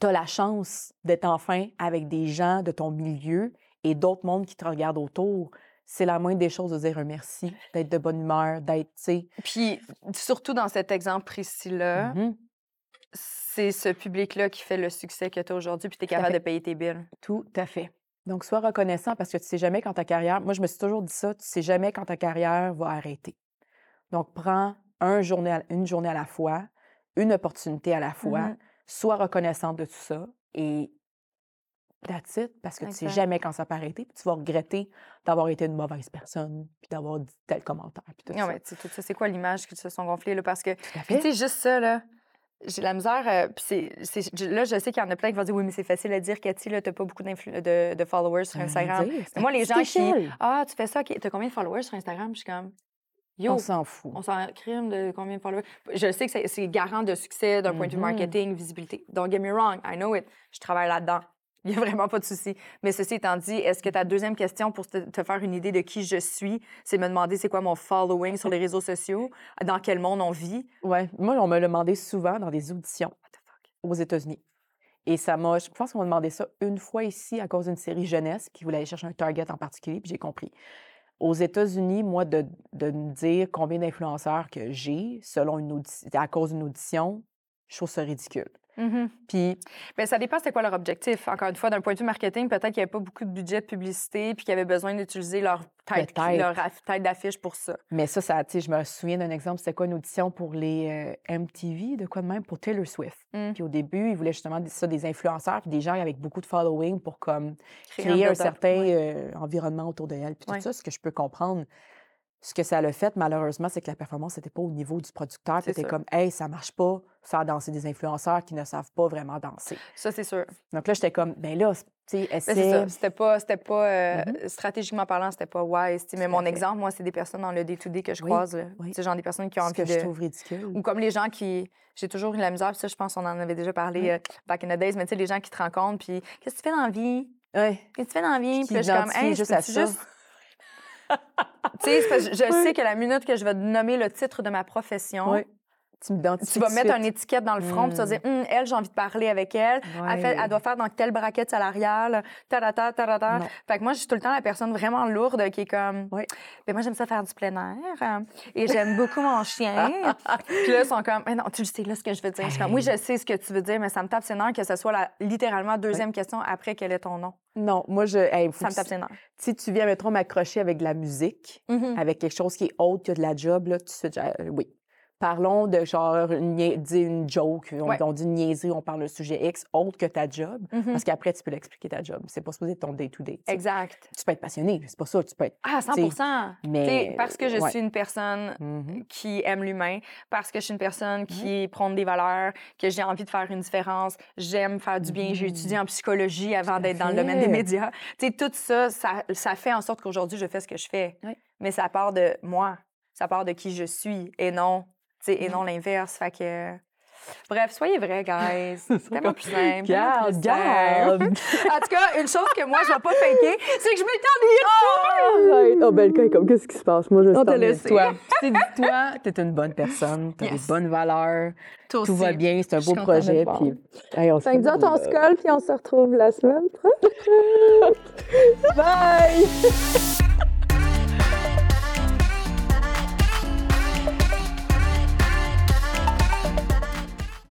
tu as la chance d'être enfin avec des gens de ton milieu et d'autres mondes qui te regardent autour. C'est la moindre des choses de dire un merci, d'être de bonne humeur, d'être, tu sais. Puis, surtout dans cet exemple précis-là, mhm, c'est ce public-là qui fait le succès que tu as aujourd'hui, puis tu es capable de payer tes billes. Tout à fait. Donc, sois reconnaissant parce que tu sais jamais quand ta carrière. Moi, je me suis toujours dit ça, tu sais jamais quand ta carrière va arrêter. Donc, prends un journée à- une journée à la fois, une opportunité à la fois, Mhm. sois reconnaissante de tout ça et that's it, parce que tu sais Exact. jamais quand ça peut arrêter, puis tu vas regretter d'avoir été une mauvaise personne, puis d'avoir dit tel commentaire, puis tout Non, ça. mais sais, tout ça, c'est quoi l'image qu'ils se sont gonflées, là? Parce que, tu sais, juste ça, là, j'ai la misère. euh, puis c'est, là, je sais qu'il y en a plein qui vont dire, oui, mais c'est facile à dire, Cathy, là, t'as pas beaucoup de, de followers sur Instagram. dire, Moi, les gens qui. Ah, tu fais ça, OK, t'as combien de followers sur Instagram? Je suis comme, yo, On s'en fout. on s'en crime de combien de followers. Je sais que c'est, garant de succès d'un point de vue Mhm. marketing, visibilité. Don't get me wrong, I know it. Je travaille là-dedans. Il n'y a vraiment pas de souci. Mais ceci étant dit, est-ce que ta deuxième question pour te, te faire une idée de qui je suis, c'est me demander c'est quoi mon following sur les réseaux sociaux, dans quel monde on vit? Ouais. Moi, on me l'a demandé souvent dans des auditions What the fuck? aux États-Unis. Et ça m'a. Je pense qu'on m'a demandé ça une fois ici à cause d'une série jeunesse qui voulait aller chercher un target en particulier, puis j'ai compris. Aux États-Unis, moi, de, de me dire combien d'influenceurs que j'ai selon une à cause d'une audition, je trouve ça ridicule. Puis, Bien, ça dépend c'est quoi leur objectif. Encore une fois, d'un point de vue marketing, peut-être qu'il n'y avait pas beaucoup de budget de publicité puis qu'ils avaient besoin d'utiliser leur tête, leur d'affiche pour ça. mais ça, ça, je me souviens d'un exemple, c'était quoi une audition pour les euh, MTV, de quoi de même, pour Taylor Swift. Mm. Puis au début, ils voulaient justement ça, des influenceurs, puis des gens avec beaucoup de following pour comme Créer créer un certain ouais. euh, environnement autour de elle. Puis tout Ouais. ça, ce que je peux comprendre. Ce que ça l'a fait, malheureusement, c'est que la performance n'était pas au niveau du producteur. C'était comme, hey, ça marche pas, faire danser des influenceurs qui ne savent pas vraiment danser. Ça, c'est sûr. Donc là, j'étais comme, ben là, Tu sais, Ben, essaie. C'était pas, c'était pas euh, Mhm. stratégiquement parlant, c'était pas wise. Mais mon fait. exemple, moi, c'est des personnes dans le day-to-day que je Oui, croise. oui. Genre des personnes qui ont envie que de. je trouve ridicule. Ou comme les gens qui. J'ai toujours eu la misère, puis ça, je pense qu'on en avait déjà parlé Oui. euh, back in the days, mais tu sais, les gens qui te rencontrent, puis qu'est-ce que tu fais dans la vie? Ouais. Qu'est-ce que tu fais dans la vie? Puis Puis là, je suis comme, identifier hey, juste à ça? juste. Tu sais, c'est parce que je Oui. sais que la minute que je vais nommer le titre de ma profession. Tu tu vas mettre une étiquette dans le front, puis tu vas dire, Hum, elle, j'ai envie de parler avec elle. Elle, fait- Ouais. elle doit faire dans quelle braquette salariale, tarata, tarata. Non. Fait que moi, je suis tout le temps la personne vraiment lourde qui est comme, Oui. ben moi, j'aime ça faire du plein air euh, et j'aime beaucoup mon chien. (laughs) Puis là, ils sont comme, Mais non, tu sais, là, ce que je veux dire. Je suis comme, oui, je sais ce que tu veux dire, mais ça me tape ses nerfs que ce soit la, littéralement la deuxième question après quel est ton nom. Non, moi, je. hey, Ça me tape tu- ses nerfs. Si tu viens, mettons, m'accrocher avec de la musique, Mhm. avec quelque chose qui est autre que de la job, là, suite, j'ai- euh, oui. Parlons de genre une, une joke, on, Ouais. on dit une niaiserie, on parle d'un sujet X autre que ta job, Mhm. parce qu'après, tu peux l'expliquer ta job. C'est pas supposé être ton day-to-day. sais. Exact. Tu peux être passionné, c'est pas ça, tu peux être. Ah, 100 Tu Mais. Parce que je ouais. suis une personne Mhm. qui aime l'humain, parce que je suis une personne qui prône des valeurs, que j'ai envie de faire une différence, j'aime faire du bien. J'ai étudié en psychologie avant d'être dans le domaine des médias. Tu sais, tout ça, ça, ça fait en sorte qu'aujourd'hui, je fais ce que je fais. Oui. Mais ça part de moi, ça part de qui je suis et non, et non l'inverse. Fait que... Bref, soyez vrais, guys. (laughs) C'est tellement plus simple. Garde, plus (laughs) garde! En tout cas, une chose que moi, je vais pas faker, c'est que je m'étais ennuyée Arrête! Oh, ben, le comme, qu'est-ce qui se passe? Moi, je On t'a laissé. Toi, tu sais, dis-toi, t'es une bonne personne, t'as Yes. des bonnes valeurs, Toi tout va bien, c'est un suis beau projet. Puis, hey, on se Fait on se retrouve, colle, puis on se retrouve la semaine prochaine. euh, (laughs) Bye!